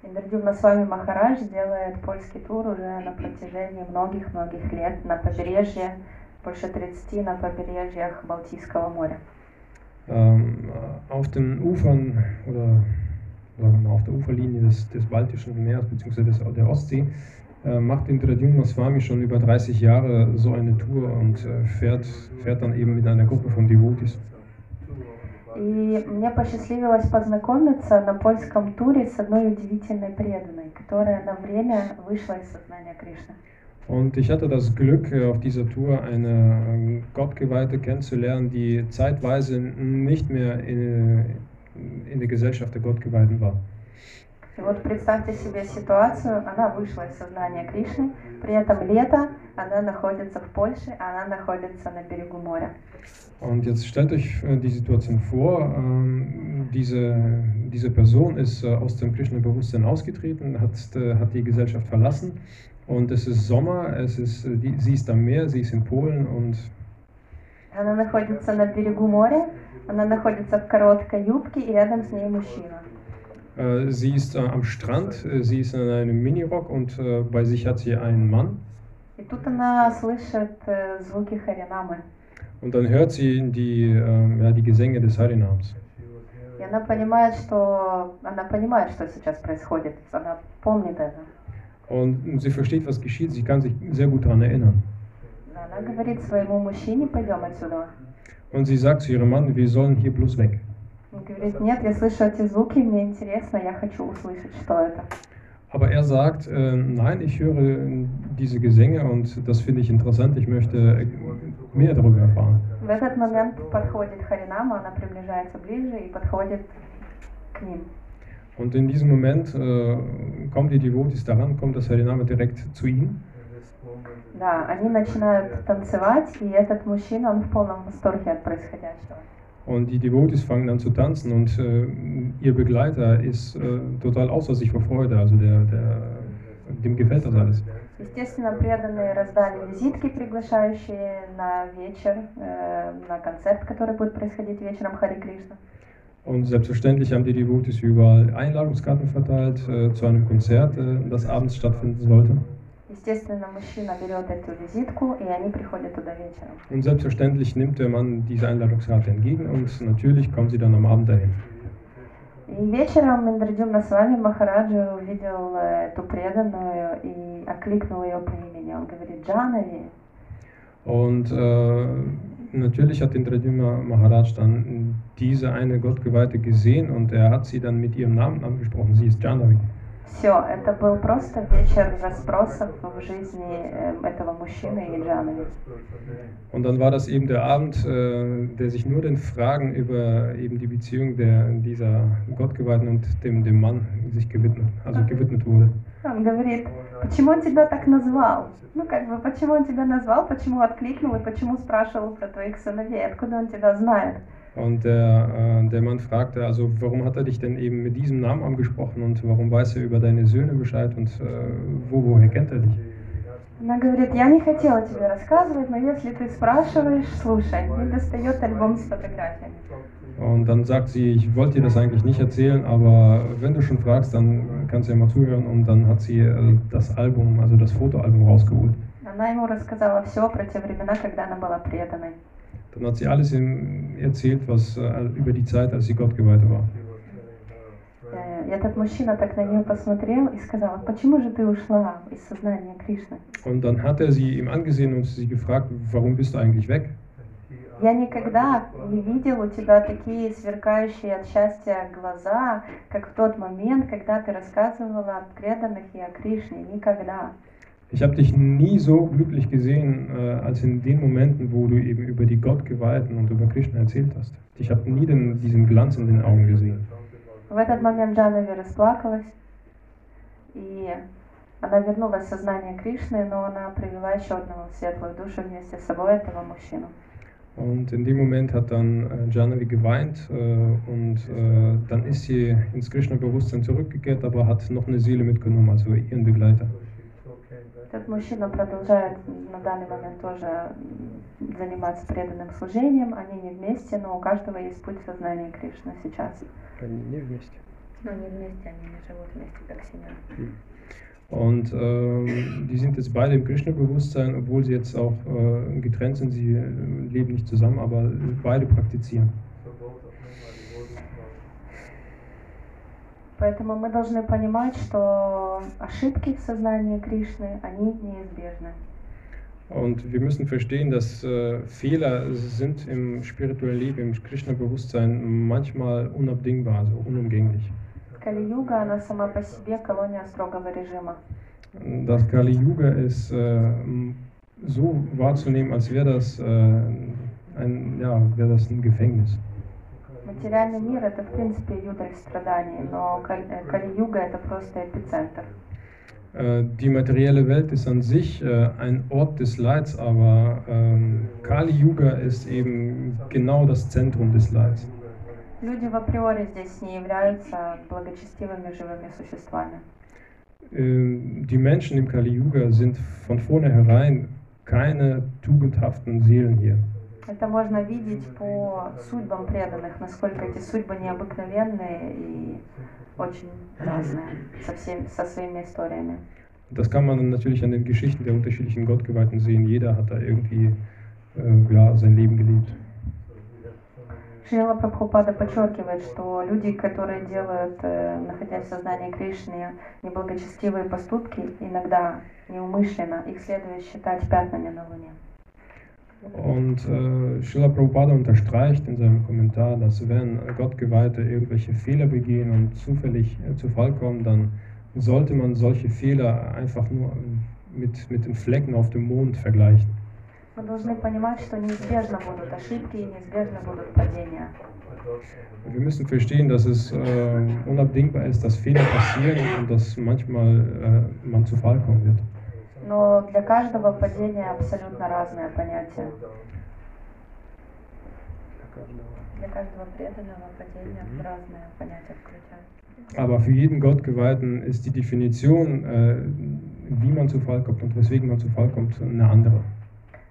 Индрадюмна с вами Махарадж делает польский тур уже на протяжении многих-многих лет на побережье, больше 30 на побережьях Балтийского моря. Ähm, auf den Ufern oder sagen wir auf der Uferlinie des, des Baltischen Meeres bzw. Der Ostsee äh, macht Indradyumna Swami schon über 30 Jahre so eine Tour und äh, fährt, fährt dann eben mit einer Gruppe von Devotees. И мне посчастливилось познакомиться на польском туре с одной удивительной преданной, которая на время вышла из сознания Кришны. Und ich hatte das Glück, äh, auf dieser Tour eine ähm, Gottgeweihte kennenzulernen, die zeitweise nicht mehr in, in der Gesellschaft der Gottgeweihten war. И вот представьте себе ситуацию, она вышла из сознания Кришны, при этом лето, она находится в Польше, она находится на берегу моря. Und jetzt stellt euch äh, die Situation vor, ähm, diese, diese Person ist äh, aus dem Krishna-Bewusstsein ausgetreten, hat, äh, hat die Gesellschaft verlassen und es ist Sommer, es ist, äh, sie ist am Meer, sie ist in Polen und Она находится на берегу моря, она находится в короткой юбке и рядом с ней мужчина. äh, sie ist äh, am Strand, äh, sie ist in einem Minirock und äh, bei sich hat sie einen Mann. И тут она слышит э, звуки Харинамы. Und dann hört sie die, ähm, ja, die Gesänge des Harinams. И она понимает, что она понимает, что сейчас происходит. Она помнит это. Und sie versteht, was geschieht, sie kann sich sehr gut daran erinnern. Она говорит своему мужчине, пойдем отсюда. Und sie sagt zu ihrem Mann, wir sollen hier bloß weg. Он говорит, нет, я слышу эти звуки, мне интересно, я хочу услышать, что это. Aber er sagt, äh, nein, ich höre äh, diese Gesänge und das finde ich interessant, ich möchte äh, mehr darüber erfahren. В этот момент подходит Харинама, она приближается ближе и подходит к ним. Und in diesem Moment äh, kommen die Devotis daran, kommt das Harinama direkt zu ihnen. Да, они начинают танцевать, и этот мужчина, он в полном восторге от происходящего. Und die Devotis fangen dann zu tanzen und äh, ihr Begleiter ist äh, total außer sich vor Freude, also der, der, dem gefällt das alles. Естественно, преданные раздали визитки, приглашающие на вечер, э, на концерт, который будет происходить вечером Хари Кришна. Und selbstverständlich haben die Devotis überall Einladungskarten verteilt äh, zu einem Konzert, äh, das abends stattfinden sollte. Естественно, мужчина берет эту визитку, и они приходят туда вечером. Und selbstverständlich nimmt der Mann diese Einladungskarte entgegen und natürlich kommen sie dann am Abend dahin. И вечером Индрадюмна с вами Махараджа увидел э, эту преданную и окликнул ее по имени. Он говорит, Джанави. Und äh, natürlich hat Indradyumna Maharaj dann diese eine Gottgeweihte gesehen und er hat sie dann mit ihrem Namen angesprochen. Sie ist Jahnavi. Все, это был просто вечер расспросов в жизни э, этого мужчины и Джанави. Und dann war das eben der Abend, äh, der sich nur den Fragen über eben die Beziehung der, dieser Gottgeweihten und dem, dem Mann sich gewidmet, also gewidmet wurde. Он говорит, почему он тебя так назвал? Ну, как бы, почему он тебя назвал, почему откликнул и почему спрашивал про твоих сыновей, откуда он тебя знает? Und der, äh, der Mann fragte, also warum hat er dich denn eben mit diesem Namen angesprochen und warum weiß er über deine Söhne Bescheid und äh, wo, woher kennt er dich? Она говорит, я не хотела тебе рассказывать, но если ты спрашиваешь, слушай. И достает альбом с фотографиями. Und dann sagt sie, ich wollte dir das eigentlich nicht erzählen, aber wenn du schon fragst, dann kannst du ja mal zuhören. Und dann hat sie äh, das Album, also das Fotoalbum rausgeholt. Она ему рассказала все про те времена, когда она была преданной. Dann hat sie alles ihm erzählt, was äh, über die Zeit, als sie Gott geweiht war. Э, этот мужчина так на нее посмотрел и сказал, почему же ты ушла из сознания Кришны? Und dann hat er sie ihm angesehen und sie gefragt, warum bist du eigentlich weg? Я никогда не видел у тебя такие сверкающие от счастья глаза, как в тот момент, когда ты рассказывала о преданных и о Кришне. Никогда. Ich habe dich nie so glücklich gesehen, äh, als in den Momenten, wo du eben über die Gottgeweihten und über Krishna erzählt hast. Ich habe nie den, diesen Glanz in den Augen gesehen. В этот момент Джанави расплакалась, и она вернулась в сознание Кришны, но она привела еще одного в светлую душу вместе с собой, этого мужчину. Und in dem Moment hat dann äh, Jahnavi geweint äh, und äh, dann ist sie ins Krishna-Bewusstsein zurückgekehrt, aber hat noch eine Seele mitgenommen, also ihren Begleiter. Этот мужчина продолжает на данный момент тоже заниматься преданным служением. Они не вместе, но у каждого есть путь в сознание Кришны сейчас. Они не вместе. Но не вместе, они не живут вместе, как семья. Und ähm, die sind jetzt beide im Krishna-Bewusstsein, obwohl sie jetzt auch äh, getrennt sind, sie äh, leben nicht zusammen, aber beide praktizieren. Поэтому мы должны понимать, что ошибки в сознании Кришны, они неизбежны. Und wir müssen verstehen, dass äh, Fehler sind im spirituellen Leben, im Krishna-Bewusstsein manchmal unabdingbar, also unumgänglich. Кали-юга, она сама по себе колония строгого режима. Das Kali Yuga ist äh, m- so wahrzunehmen, als wäre das, äh, ein, ja, wäre das ein Gefängnis. Материальный мир это в принципе юдаль страданий, но Каль- э, Кали-юга это просто эпицентр. Äh, die materielle Welt ist an sich äh, ein Ort des Leids, aber ähm, Kali Yuga ist eben genau das Zentrum des Leids. Люди в априори здесь не являются благочестивыми живыми существами. Äh, die Menschen im Kali Yuga sind von vornherein keine tugendhaften Seelen hier. Это можно видеть по судьбам преданных, насколько эти судьбы необыкновенные и очень разные, со, всеми, со своими историями. Das kann man natürlich an den Geschichten der unterschiedlichen Gottgeweihten sehen. Jeder hat da irgendwie äh, ja, sein Leben gelebt. Шрила Прабхупада подчеркивает, что люди, которые делают, э, находясь в сознании Кришны, неблагочестивые поступки, иногда неумышленно, их следует считать пятнами на Луне. Und äh, Srila Prabhupada unterstreicht in seinem Kommentar, dass wenn Gottgeweihte irgendwelche Fehler begehen und zufällig äh, zu Fall kommen, dann sollte man solche Fehler einfach nur ähm, mit, mit den Flecken auf dem Mond vergleichen. Wir müssen verstehen, dass es äh, unabdingbar ist, dass Fehler passieren und dass manchmal äh, man zu Fall kommen wird. Но для каждого падения абсолютно разное понятие. Для каждого преданного падения разное понятие включает. Aber für jeden Gottgeweihten ist die Definition, äh, wie man zu Fall kommt und weswegen man zu Fall kommt, eine andere.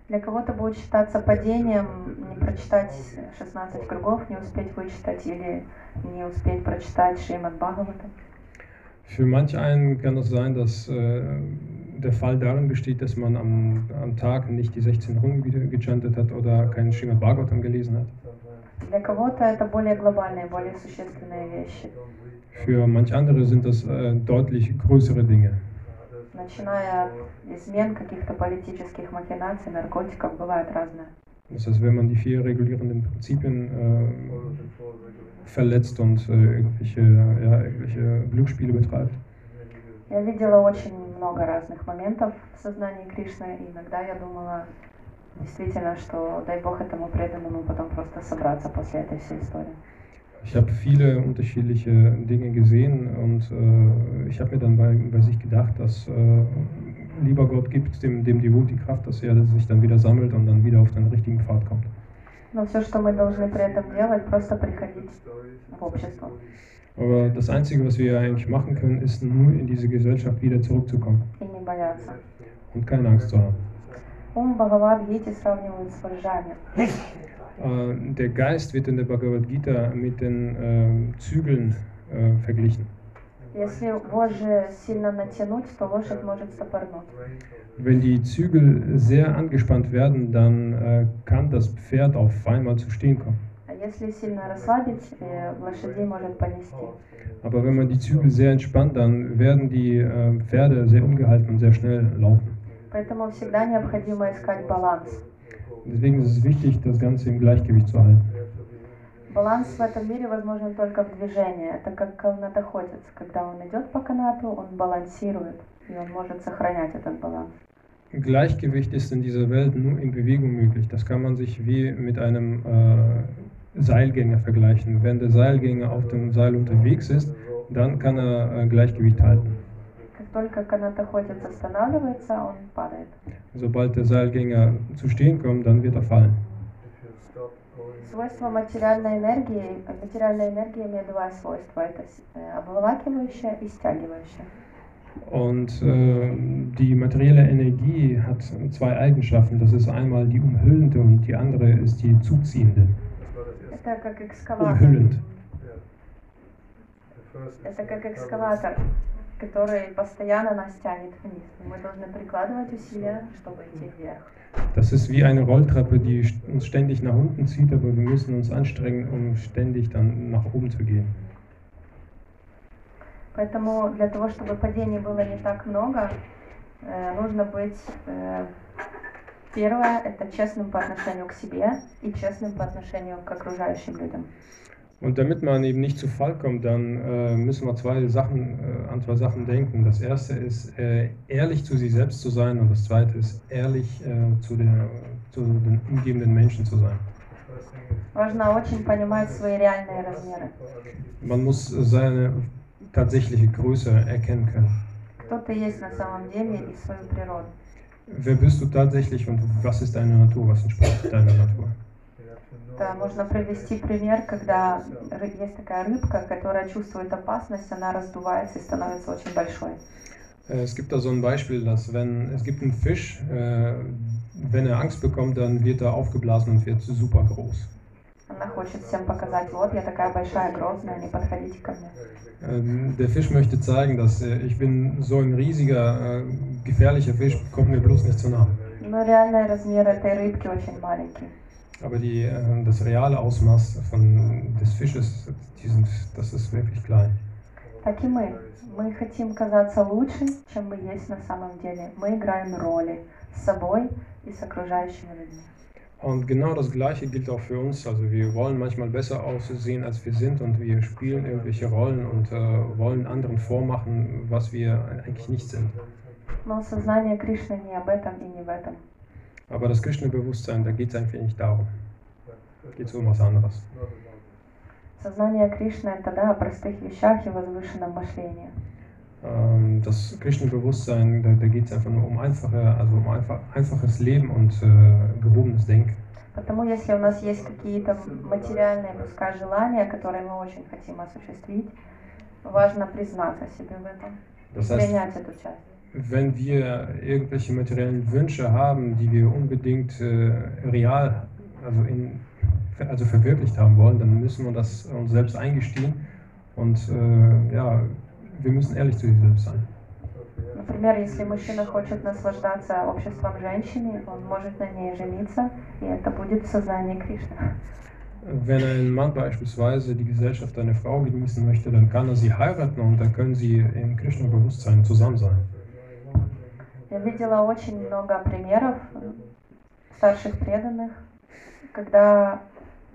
Для кого-то будет считаться падением не прочитать 16 кругов, не успеть вычитать или не успеть прочитать Шримад Бхагавата. Für manch einen kann es sein, dass äh, der Fall darin besteht, dass man am, am Tag nicht die 16 Runden ge- gechantet hat oder keinen Srimad Bhagavatam gelesen hat. Для кого-то это более глобальные, более существенные вещи. Für manch andere sind das äh, deutlich größere Dinge. Начиная от измен, каких-то политических махинаций, наркотиков, бывает разное. Das heißt, wenn man die vier regulierenden Prinzipien äh, verletzt und äh, irgendwelche, ja, irgendwelche Glücksspiele betreibt. Я видела очень много разных моментов в сознании Кришны, и иногда я думала действительно, что дай Бог этому преданному потом просто собраться после этой всей истории. Ich habe viele unterschiedliche Dinge gesehen und äh, ich habe mir dann bei, bei sich gedacht, dass äh, lieber Gott gibt dem, dem Devot die Kraft, dass er sich dann wieder sammelt und dann wieder auf den richtigen Pfad kommt. Но все, что мы должны при этом делать, просто приходить в общество. Aber das Einzige, was wir eigentlich machen können, ist nur in diese Gesellschaft wieder zurückzukommen. Und keine Angst zu haben. Äh, der Geist wird in der Bhagavad Gita mit den äh, Zügeln äh, verglichen. Wenn die Zügel sehr angespannt werden, dann äh, kann das Pferd auf einmal zu stehen kommen. А если сильно расслабить, э, лошадей может понести. Aber wenn man die Zügel sehr entspannt, dann werden die äh, Pferde sehr ungehalten und sehr schnell laufen. Поэтому всегда необходимо искать баланс. Deswegen ist es wichtig, das Ganze im Gleichgewicht zu halten. Баланс в этом мире возможен только в движении. Это как канатоходец. Когда он идет по канату, он балансирует, и он может сохранять этот баланс. Gleichgewicht ist in dieser Welt nur in Bewegung möglich. Das kann man sich wie mit einem äh, Seilgänger vergleichen. Wenn der Seilgänger auf dem Seil unterwegs ist, dann kann er äh, Gleichgewicht halten. Как только канатоходец останавливается, он падает. Sobald der Seilgänger zu stehen kommt, dann wird er fallen. Свойство материальной энергии, материальная энергия имеет два свойства. Это с- э, обволакивающее и стягивающее. Und äh, die materielle Energie hat zwei Eigenschaften. Das ist einmal die umhüllende und die andere ist die zuziehende. Это как экскаватор. Это как экскаватор, который постоянно нас тянет вниз. Мы должны прикладывать усилия, чтобы идти вверх. Das ist wie eine Rolltreppe, die uns ständig nach unten zieht, aber wir müssen uns anstrengen, um ständig dann nach oben zu gehen. Поэтому для того, чтобы падений было не так много, э, нужно быть э, Первое – это честным по отношению к себе и честным по отношению к окружающим людям. Und damit man eben nicht zu Fall kommt, dann äh, müssen wir zwei Sachen, äh, an zwei Sachen denken. Das erste ist, äh, ehrlich zu sich selbst zu sein und das zweite ist, ehrlich äh, zu, der, zu den umgebenden Menschen zu sein. Важно очень понимать свои реальные размеры. Man muss seine tatsächliche Größe erkennen können. Кто ты есть на самом деле и свою природу. Wer bist du tatsächlich und was ist deine Natur? Was entspricht deiner Natur? Это можно привести пример, когда ры- есть такая рыбка, которая чувствует опасность, она раздувается и становится очень большой. Äh, Es gibt da so ein Beispiel, dass wenn es gibt einen Fisch, äh, wenn er Angst bekommt, dann wird er aufgeblasen und wird super groß. Она хочет всем показать, вот я такая большая, грозная, не подходите ко мне. Ähm, Der Fisch möchte zeigen, dass äh, ich bin so ein riesiger, äh, gefährlicher Fisch, kommt mir bloß nicht zu nahe. Но реальные размеры этой рыбки очень маленькие. Aber die, äh, das reale Ausmaß von, des Fisches, die sind, das ist wirklich klein. Так и мы. Мы хотим казаться лучше, чем мы есть на самом деле. Мы играем роли с собой и с окружающими людьми. Und genau das Gleiche gilt auch für uns. Also wir wollen manchmal besser aussehen, als wir sind und wir spielen irgendwelche Rollen und äh, wollen anderen vormachen, was wir eigentlich nicht sind. Но сознание Кришны не об этом и не в этом. Aber das Krishna-Bewusstsein, da geht es einfach nicht darum. Geht es um was anderes. Сознание Кришны – да, о простых вещах и возвышенном мышлении. Ähm, das Krishna-Bewusstsein, da, da geht es einfach nur um einfache, also um einfach, einfaches Leben und äh, gehobenes Denken. Потому если у нас есть какие-то материальные, пускай, желания, которые мы очень хотим осуществить, важно признаться себе в этом, Das heißt, принять эту часть. wenn wir irgendwelche materiellen Wünsche haben, die wir unbedingt äh, real, also, in, also verwirklicht haben wollen, dann müssen wir das uns selbst eingestehen und äh, ja, wir müssen ehrlich zu sich selbst sein. Например, если мужчина хочет наслаждаться обществом женщины, он может на ней жениться, и это будет в сознании Кришны. Wenn ein Mann beispielsweise die Gesellschaft einer Frau genießen möchte, dann kann er sie heiraten und dann können sie im Krishna-Bewusstsein zusammen sein. Я видела очень много примеров старших преданных, когда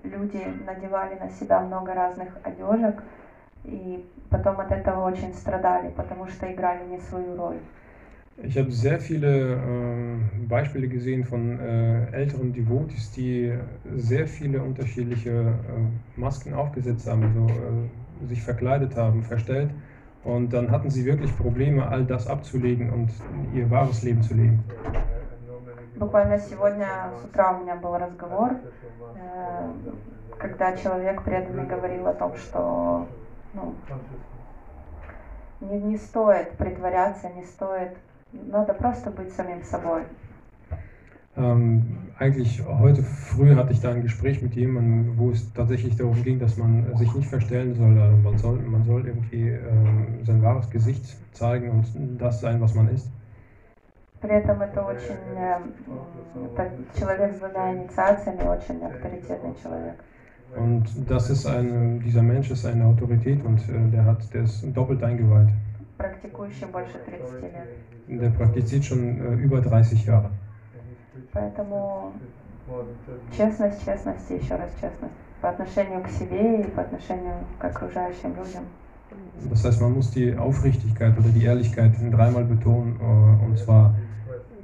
люди надевали на себя много разных одежек, и потом от этого очень страдали, потому что играли не свою роль. Ich habe sehr viele äh, Beispiele gesehen von äh, älteren Devotis, die sehr viele unterschiedliche äh, Masken aufgesetzt haben, also äh, sich verkleidet haben, verstellt. Und dann hatten sie wirklich Probleme, all das abzulegen und ihr wahres Leben zu leben. Буквально сегодня с утра у меня был разговор, э, когда человек преданный говорил о том, что ну, не, не стоит притворяться, не стоит, надо просто быть самим собой. Ähm, eigentlich heute früh hatte ich da ein Gespräch mit jemandem, wo es tatsächlich darum ging, dass man sich nicht verstellen soll. Also man soll, man soll irgendwie ähm, sein wahres Gesicht zeigen und das sein, was man ist. При этом это очень э, м, это человек с двумя инициациями, очень авторитетный человек. Und das ist ein, dieser Mensch ist eine Autorität und äh, der hat, der ist doppelt eingeweiht. практикующий больше 30 лет. Der praktiziert schon äh, über 30 Jahre. Поэтому честность, честность и еще раз честность по отношению к себе и по отношению к окружающим людям. Das heißt, man muss die Aufrichtigkeit oder die Ehrlichkeit dreimal betonen äh, und zwar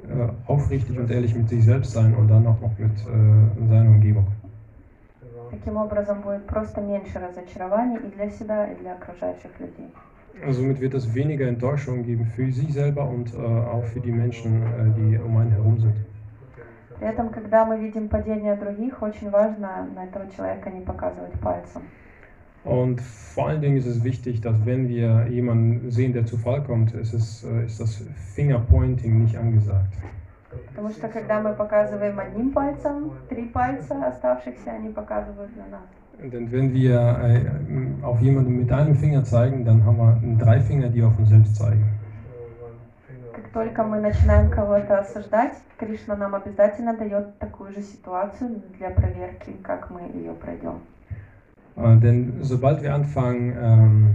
äh, aufrichtig und ehrlich mit sich selbst sein und dann auch noch mit äh, seiner Umgebung. Таким образом будет просто меньше разочарований и для себя, и для окружающих людей. Also somit wird es weniger Enttäuschung geben für sich selber und äh, auch für die Menschen, äh, die um einen herum sind. При этом, когда мы видим падение других, очень важно на этого человека не показывать пальцем. Und vor allen Dingen ist es wichtig, dass wenn wir jemanden sehen, der zu Fall kommt, ist, es, äh, ist das Fingerpointing nicht angesagt. Потому что когда мы показываем одним пальцем, три пальца оставшихся, они показывают на нас. Denn wenn wir äh, auf jemanden mit einem Finger zeigen, dann haben wir drei Finger, die auf uns selbst zeigen. Как только мы начинаем кого-то осуждать, Кришна нам обязательно дает такую же ситуацию для проверки, как мы ее пройдем. Äh, denn sobald wir anfangen, ähm,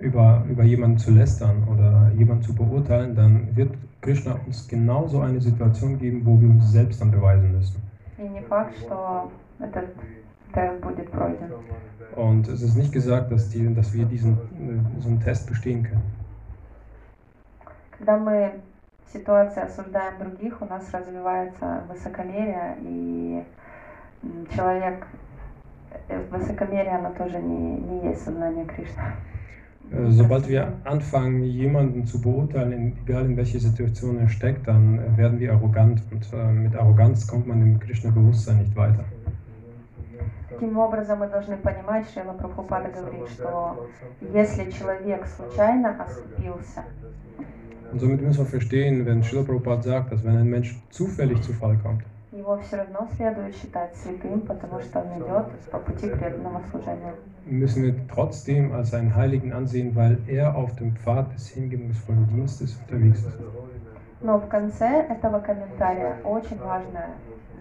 über, über jemanden zu lästern oder jemanden zu beurteilen, dann wird Krishna uns genauso eine Situation geben, wo wir uns selbst dann beweisen müssen. И не факт, что этот тест будет пройден. Und es ist nicht gesagt, dass, die, dass wir diesen äh, so einen Test bestehen können. Когда мы в ситуации осуждаем других, у нас развивается высокомерие, и человек, э, высокомерие, оно тоже не, не есть сознание Кришны. Äh, Sobald wir anfangen, jemanden zu beurteilen, egal in welche Situation er steckt, dann werden wir arrogant und äh, mit Arroganz kommt man im Krishna-Bewusstsein nicht weiter. Таким образом, мы должны понимать, Шрила Прабхупада говорит, что если человек случайно оступился, Und somit müssen wir verstehen, wenn Srila Prabhupada sagt, dass wenn ein Mensch zufällig zu Fall kommt, его все равно следует считать святым, потому что он идет по пути преданного служения. müssen wir trotzdem als einen Heiligen ansehen, weil er auf dem Pfad des hingebungsvollen Dienstes unterwegs ist. Но в конце этого комментария очень важное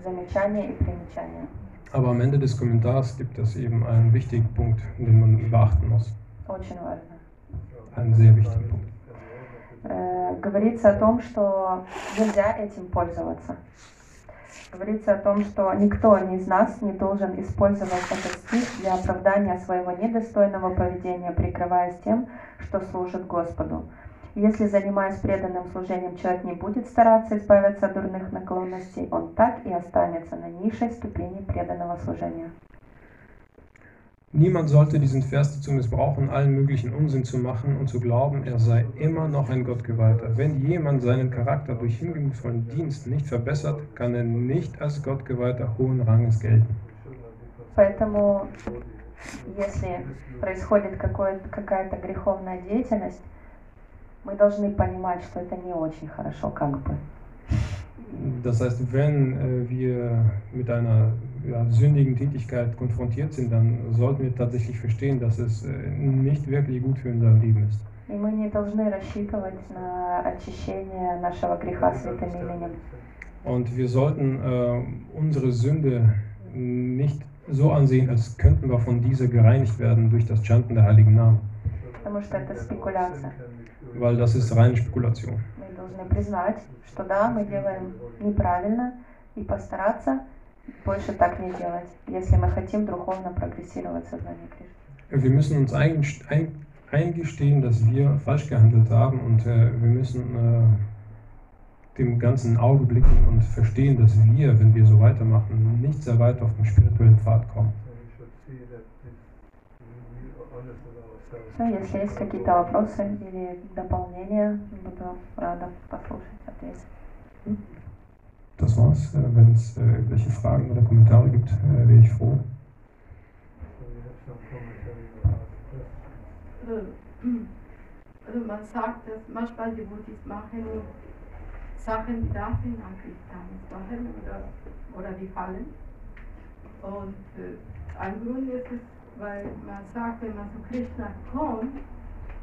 замечание и примечание. Aber am Ende des Kommentars gibt es eben einen wichtigen Punkt, den man beachten muss. Очень важно. Einen sehr wichtigen Punkt. Э, говорится о том, что нельзя этим пользоваться. Говорится о том, что никто из нас не должен использовать этот стих для оправдания своего недостойного поведения, прикрываясь тем, что служит Господу. Если, занимаясь преданным служением, человек не будет стараться избавиться от дурных наклонностей, он так и останется на низшей ступени преданного служения. Niemand sollte diesen Vers dazu missbrauchen, allen möglichen Unsinn zu machen und zu glauben, er sei immer noch ein Gottgeweihter. Wenn jemand seinen Charakter durch hingebungsvollen Dienst nicht verbessert, kann er nicht als Gottgeweihter hohen Ranges gelten. Поэтому, если происходит какое- какая-то греховная деятельность, мы должны понимать, что это не очень хорошо, как бы. Das heißt, wenn äh, wir mit einer ja, sündigen Tätigkeit konfrontiert sind, dann sollten wir tatsächlich verstehen, dass es äh, nicht wirklich gut für unser Leben ist. И мы не должны рассчитывать на очищение нашего греха святым именем. Und wir sollten äh, unsere Sünde nicht so ansehen, als könnten wir von dieser gereinigt werden durch das Chanten der heiligen Namen, Потому что это спекуляция. weil das ist reine Spekulation. Мы должны признать, что да, мы делаем неправильно, и постараться больше так не делать, если мы хотим духовно прогрессировать в сознании Кришны. Wir müssen uns ein, ein, eingestehen, dass wir falsch gehandelt haben und äh, wir müssen äh, dem Ganzen ein Auge blicken und verstehen, dass wir, wenn wir so weitermachen, nicht sehr weit auf dem spirituellen Pfad kommen. Все, если есть какие-то вопросы или дополнения, буду рада послушать ответы. Das war's. Äh, Wenn es äh, irgendwelche Fragen oder Kommentare gibt, äh, wäre ich froh. Also, also man sagt, dass manchmal die Buddhisten machen Sachen, die darf man eigentlich gar nicht machen oder, oder die fallen. Und äh, ein Grund ist es, weil man sagt, wenn man zu Krishna kommt,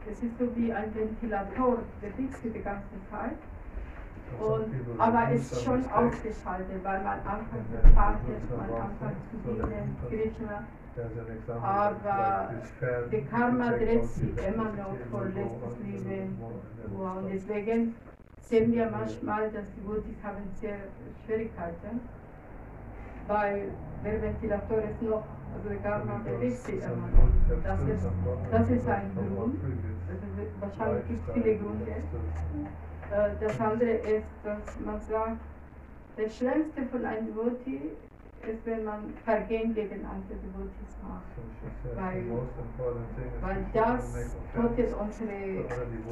es ist so wie ein Ventilator, der sich die ganze Zeit. Und, aber es ist schon ausgeschaltet, weil man anfängt zu fasten, man anfängt zu dienen, Krishna. Aber die Karma dreht sich immer noch vor letztes Leben. Und deswegen sehen wir manchmal, dass die Buddhisten haben sehr Schwierigkeiten, weil der Ventilator ist noch, also die Karma bewegt sich immer. Das ist, das ist ein Grund. Also wahrscheinlich gibt es viele Gründe. Äh, Das andere ist, dass man sagt, das Schlimmste von einem Devotee ist, wenn man Vergehen gegen andere Devotees macht. Weil, weil das tötet unsere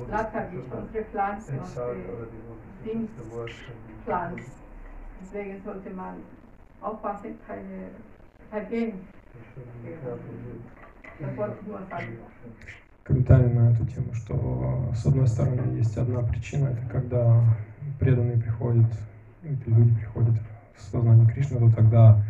Latavish, unsere Pflanze, unsere Dienstpflanze. Deswegen sollte man aufpassen, keine Vergehen. Комментарий на эту тему, что с одной стороны есть одна причина, это когда преданные приходят, или люди приходят в сознание Кришны, то тогда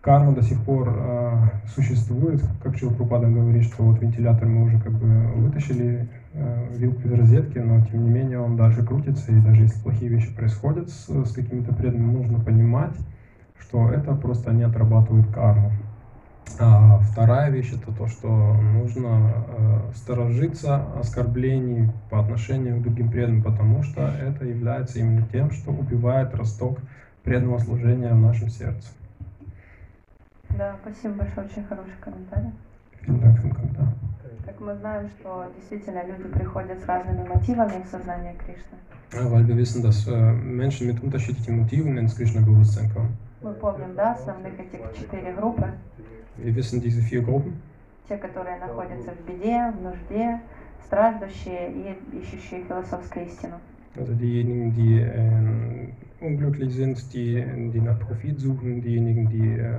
карма до сих пор э, существует, как Чил Прупада говорит, что вот вентилятор мы уже как бы вытащили э, вилку из розетки, но тем не менее он дальше крутится, и даже если плохие вещи происходят с, с какими-то преданными, нужно понимать, что это просто они отрабатывают карму. А вторая вещь это то, что нужно э, сторожиться оскорблений по отношению к другим преданным, потому что это является именно тем, что убивает росток преданного служения в нашем сердце. Да, спасибо большое, очень хороший комментарий. Kommentar. Как мы знаем, что действительно люди приходят с разными мотивами в сознание Кришны. Weil wir wissen, dass äh, Menschen mit unterschiedlichen Motiven ins Krishna-Bewusstsein kommen. Мы помним, да, основных этих четыре группы. Wir wissen diese vier Gruppen. Те, которые находятся в беде, в нужде, страждущие и ищущие философскую истину. Also diejenigen, die äh, unglücklich sind, die, die nach Profit suchen, diejenigen, die äh,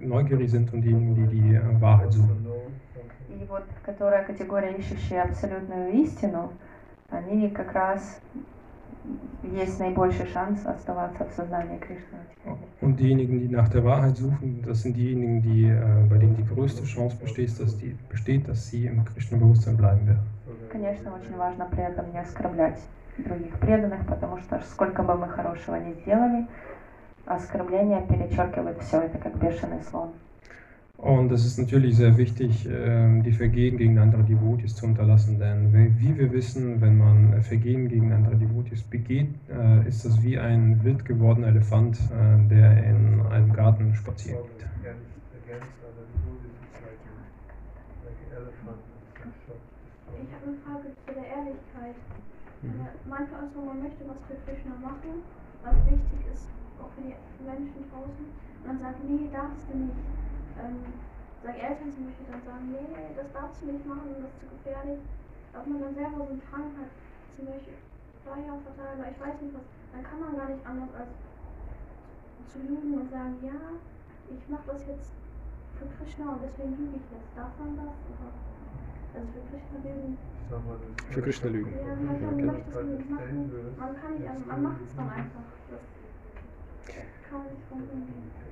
neugierig sind und diejenigen, die die äh, Wahrheit suchen. И вот которая категория, ищущая абсолютную истину, они как раз есть наибольший шанс оставаться в сознании Кришны. Und diejenigen, die nach der Wahrheit suchen, das sind diejenigen, die, äh, bei denen die größte Chance besteht, dass, die, besteht, dass sie im Krishna-Bewusstsein bleiben werden. Конечно, очень важно при этом не оскорблять других преданных, потому что сколько бы мы хорошего не сделали, оскорбление перечеркивает все это как бешеный слон. Und es ist natürlich sehr wichtig, ähm, die Vergehen gegen andere Devotees zu unterlassen, denn wie wir wissen, wenn man äh, Vergehen gegen andere Devotees begeht, äh, ist das wie ein wild gewordener Elefant, äh, der in einem Garten spazieren geht. Ich habe eine Frage zu der Ehrlichkeit. Äh, Manchmal ist so, man möchte was für Krishna machen, was wichtig ist, auch für die Menschen draußen. Und dann sagt, nee, darfst du nicht. Ähm, sagen Eltern zum Beispiel dann sagen, nee, das darfst du nicht machen, das ist zu gefährlich. Ob man dann selber so einen Drang hat, zum Beispiel Flyer verteilen, oder ich weiß nicht was, dann kann man gar nicht anders als zu lügen und sagen, ja, ich mache das jetzt für Krishna und deswegen lüge ich jetzt. Darf man das? Oder, also für Krishna lügen. Für Krishna lügen. Ja, man kann, Okay. möchte es nicht machen. Man kann nicht, man macht es dann einfach. Das kann man nicht drum umgehen.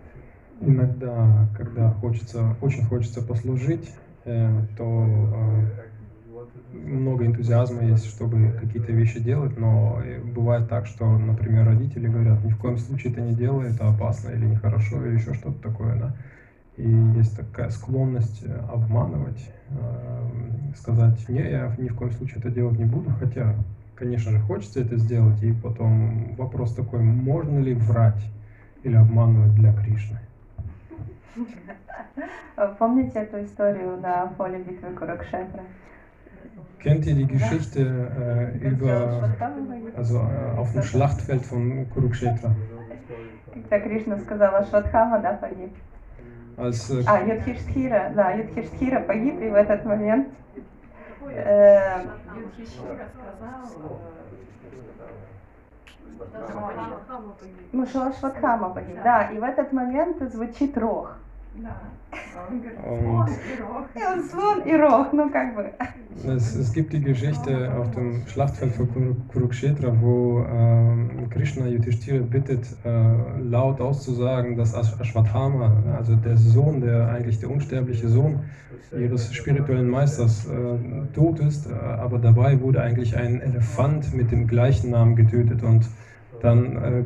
Иногда, когда хочется, очень хочется послужить, э, то э, много энтузиазма есть, чтобы какие-то вещи делать, но э, бывает так, что, например, родители говорят, ни в коем случае это не делай, это опасно или нехорошо, или еще что-то такое, да. И есть такая склонность обманывать, сказать, не, я ни в коем случае это делать не буду, хотя, конечно же, хочется это сделать, и потом вопрос такой, можно ли врать или обманывать для Кришны. Помните эту историю на поле битвы Куракшетры? Kennt ihr die Geschichte äh, über, also äh, auf dem Schlachtfeld von Kurukshetra? Когда Кришна сказала Шватхама, да, погиб. Als äh, А, Юдхиштхира, да, Юдхиштхира погиб, и в этот момент э, э, ну, Шватхама погиб, да, и в этот момент звучит рог. Да. Он говорит, Und- «Слон, пирог». И он слон и рог, ну как бы. es, es gibt die Geschichte auf dem Schlachtfeld von Kuru- Kurukshetra, wo ähm, Krishna Yudhishthira bittet, äh, laut auszusagen, dass Ash- Ashwatthama, also der Sohn, der eigentlich der unsterbliche Sohn ihres spirituellen Meisters, äh, tot ist, äh, aber dabei wurde eigentlich ein Elefant mit dem gleichen Namen getötet und dann äh,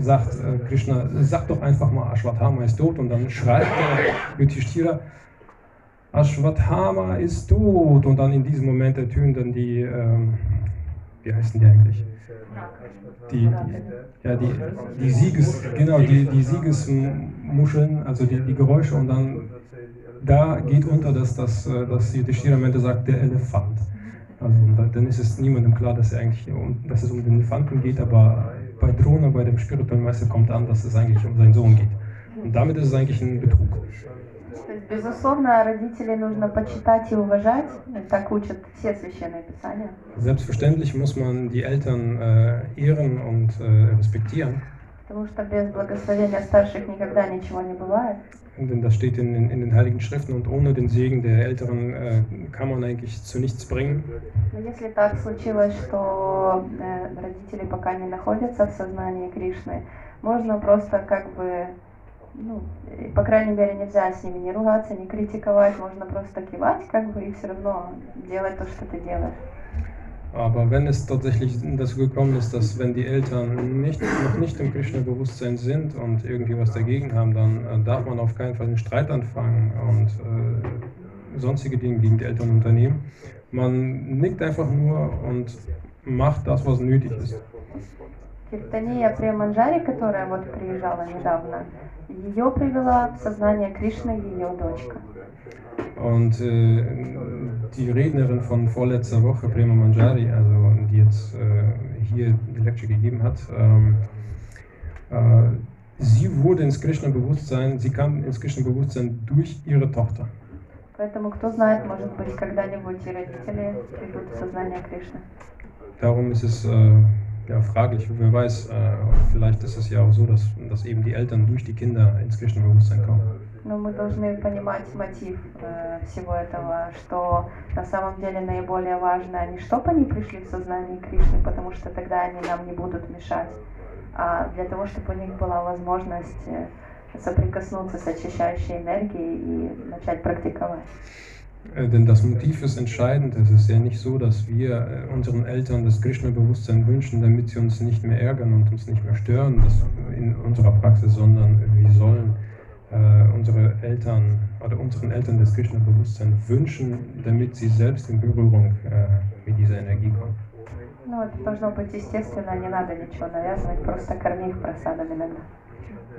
sagt äh, Krishna, sag doch einfach mal, Ashwatthama ist tot und dann schreit der Yudhishthira, Ashwatthama ist tot und dann in diesem Moment ertönen dann die, ähm, wie heißen die eigentlich? Die, die, ja, die, die Sieges, genau, die, die Siegesmuscheln, also die, die Geräusche und dann da geht unter, dass, das, äh, dass Yudhishthira am Ende sagt, der Elefant. Also dann ist es niemandem klar, dass, er eigentlich dass es um den Elefanten geht, aber bei Drona, bei dem spirituellen Meister kommt an, dass es eigentlich um seinen Sohn geht. Und damit ist es eigentlich ein Betrug. То есть, безусловно, родителей нужно почитать и уважать. Так учат все священные писания. Selbstverständlich muss man die Eltern äh, ehren und äh, respektieren, Потому что без благословения старших никогда ничего не бывает. denn das steht in, den- in den Heiligen Schriften und ohne den Segen der Älteren äh, kann man eigentlich zu nichts bringen. Но если так случилось, что э, родители пока не находятся в сознании Кришны, можно просто как бы, ну, по крайней мере, нельзя с ними не ругаться, не критиковать, можно просто кивать, как бы, и все равно делать то, что ты делаешь. Aber wenn es tatsächlich dazu gekommen ist, dass wenn die Eltern nicht, noch nicht im Krishna-Bewusstsein sind und irgendwie was dagegen haben, dann äh, darf man auf keinen Fall einen Streit anfangen und äh, sonstige Dinge gegen die Eltern unternehmen. Man nickt einfach nur und macht das, was nötig ist. Киртания Преманджари, которая вот приезжала недавно, ее привела в сознание Кришны ее дочка. Und äh, die Rednerin von vorletzter Woche, Prema Manjari, also die jetzt äh, hier die Lecture gegeben hat, ähm, äh, sie wurde ins Krishna-Bewusstsein, sie kam ins Krishna-Bewusstsein durch ihre Tochter. Поэтому, кто знает, может быть, когда-нибудь и родители придут в сознание Кришны. Darum ist es äh, ja, fraglich, wer weiß, äh, vielleicht ist es ja auch so, dass, dass eben die Eltern durch die Kinder ins Krishna-Bewusstsein kommen. Но мы должны понимать мотив э, всего этого, что на самом деле наиболее важно не чтобы они пришли в сознание Кришны, потому что тогда они нам не будут мешать, а для того, чтобы у них была возможность э, соприкоснуться с очищающей энергией и начать практиковать. Äh, Denn das Motiv ist entscheidend. Es ist ja nicht so, dass wir äh, unseren Eltern das Krishna-Bewusstsein wünschen, damit sie uns nicht mehr ärgern und uns nicht mehr stören in unserer Praxis, sondern wir sollen äh, unsere Eltern oder unseren Eltern das Krishna-Bewusstsein wünschen, damit sie selbst in Berührung äh, mit dieser Energie kommen. Ну, это должно быть естественно, не надо ничего навязывать, просто корми их просадом иногда.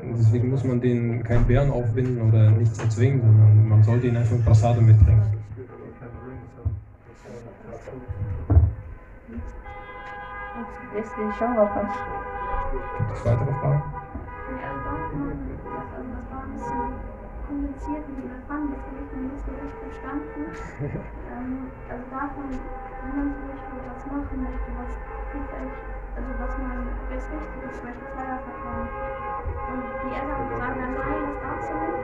Deswegen muss man denen keinen Bären aufbinden oder nichts erzwingen, sondern man soll denen einfach Prasade mitbringen. Есть ли еще вопрос? Gibt es weitere Fragen? das kommunizierten, die wir fanden, das habe ich noch nicht so richtig verstanden. ähm, also davon, wenn man zum Beispiel was machen möchte, was vielleicht, also was man, was wichtig ist, zum Beispiel Feuervertrauen. Und die Eltern sagen dann, nein, das darfst du nicht,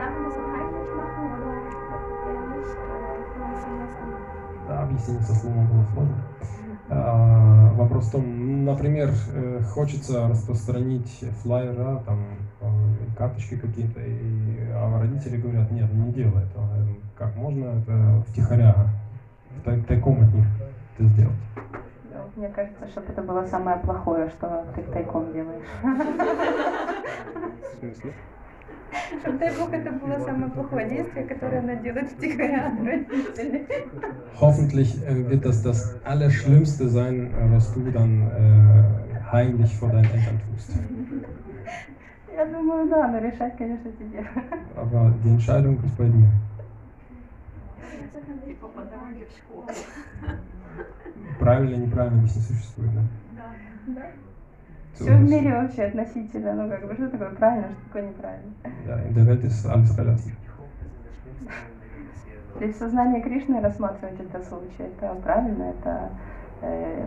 darf man das auch heimlich machen oder eher nicht, oder kann man das anders an? Da habe ich es jetzt das Moment mal vor. Вопрос в том, например, э, хочется распространить флайера, там, э, карточки какие-то, и, а родители говорят, нет, не делай этого. Как можно это втихаря, тай- тайком от них это сделать? Мне кажется, что это было самое плохое, что ты тайком делаешь. В смысле? Дай Бог, это было самое плохое действие, которое она делает втихаря от родителей. Hoffentlich äh, wird das das Allerschlimmste sein, äh, was du dann äh, heimlich vor deinen Eltern tust. Я думаю, да, но решать, конечно, тебе. Aber die Entscheidung ist bei dir. В. Правильно, неправильно здесь не существует, да? Да. Все в мире вообще относительно, ну как бы, что такое правильно, что такое неправильно. In der Welt ist alles relativ. Если сознание Кришны рассматривать это случай, это правильно, это э,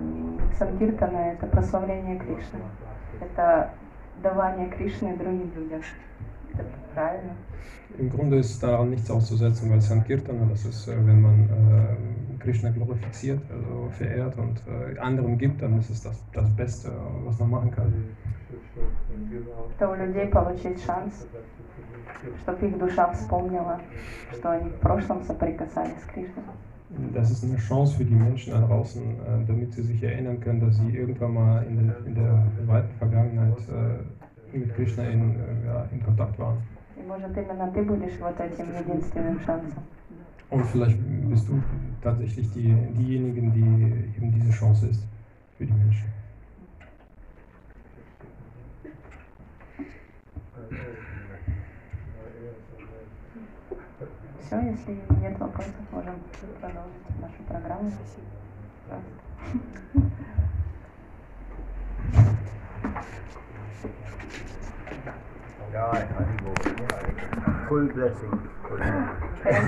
санкиртана, это прославление Кришны, это давание Кришны другим людям. Это правильно. Im Grunde ist daran nichts auszusetzen, weil Sankirtana, das ist, äh, wenn man äh, Krishna glorifiziert, also verehrt und äh, anderen gibt, dann ist es das, das Beste, was man machen kann. Это у людей получить шанс, чтобы их душа вспомнила, что они в прошлом соприкасались с Кришной. Das ist eine Chance für die Menschen da draußen, äh, damit sie sich erinnern können, dass sie irgendwann mal in der, in der weiten Vergangenheit äh, mit Krishna in, äh, ja, in Kontakt waren. И может именно ты будешь вот этим единственным шансом. Und vielleicht bist du tatsächlich die, diejenigen, die eben diese Chance ist für die Menschen. Все, если нет вопросов, можем продолжить нашу программу. Пожалуйста. God, full blessing. Full blessing.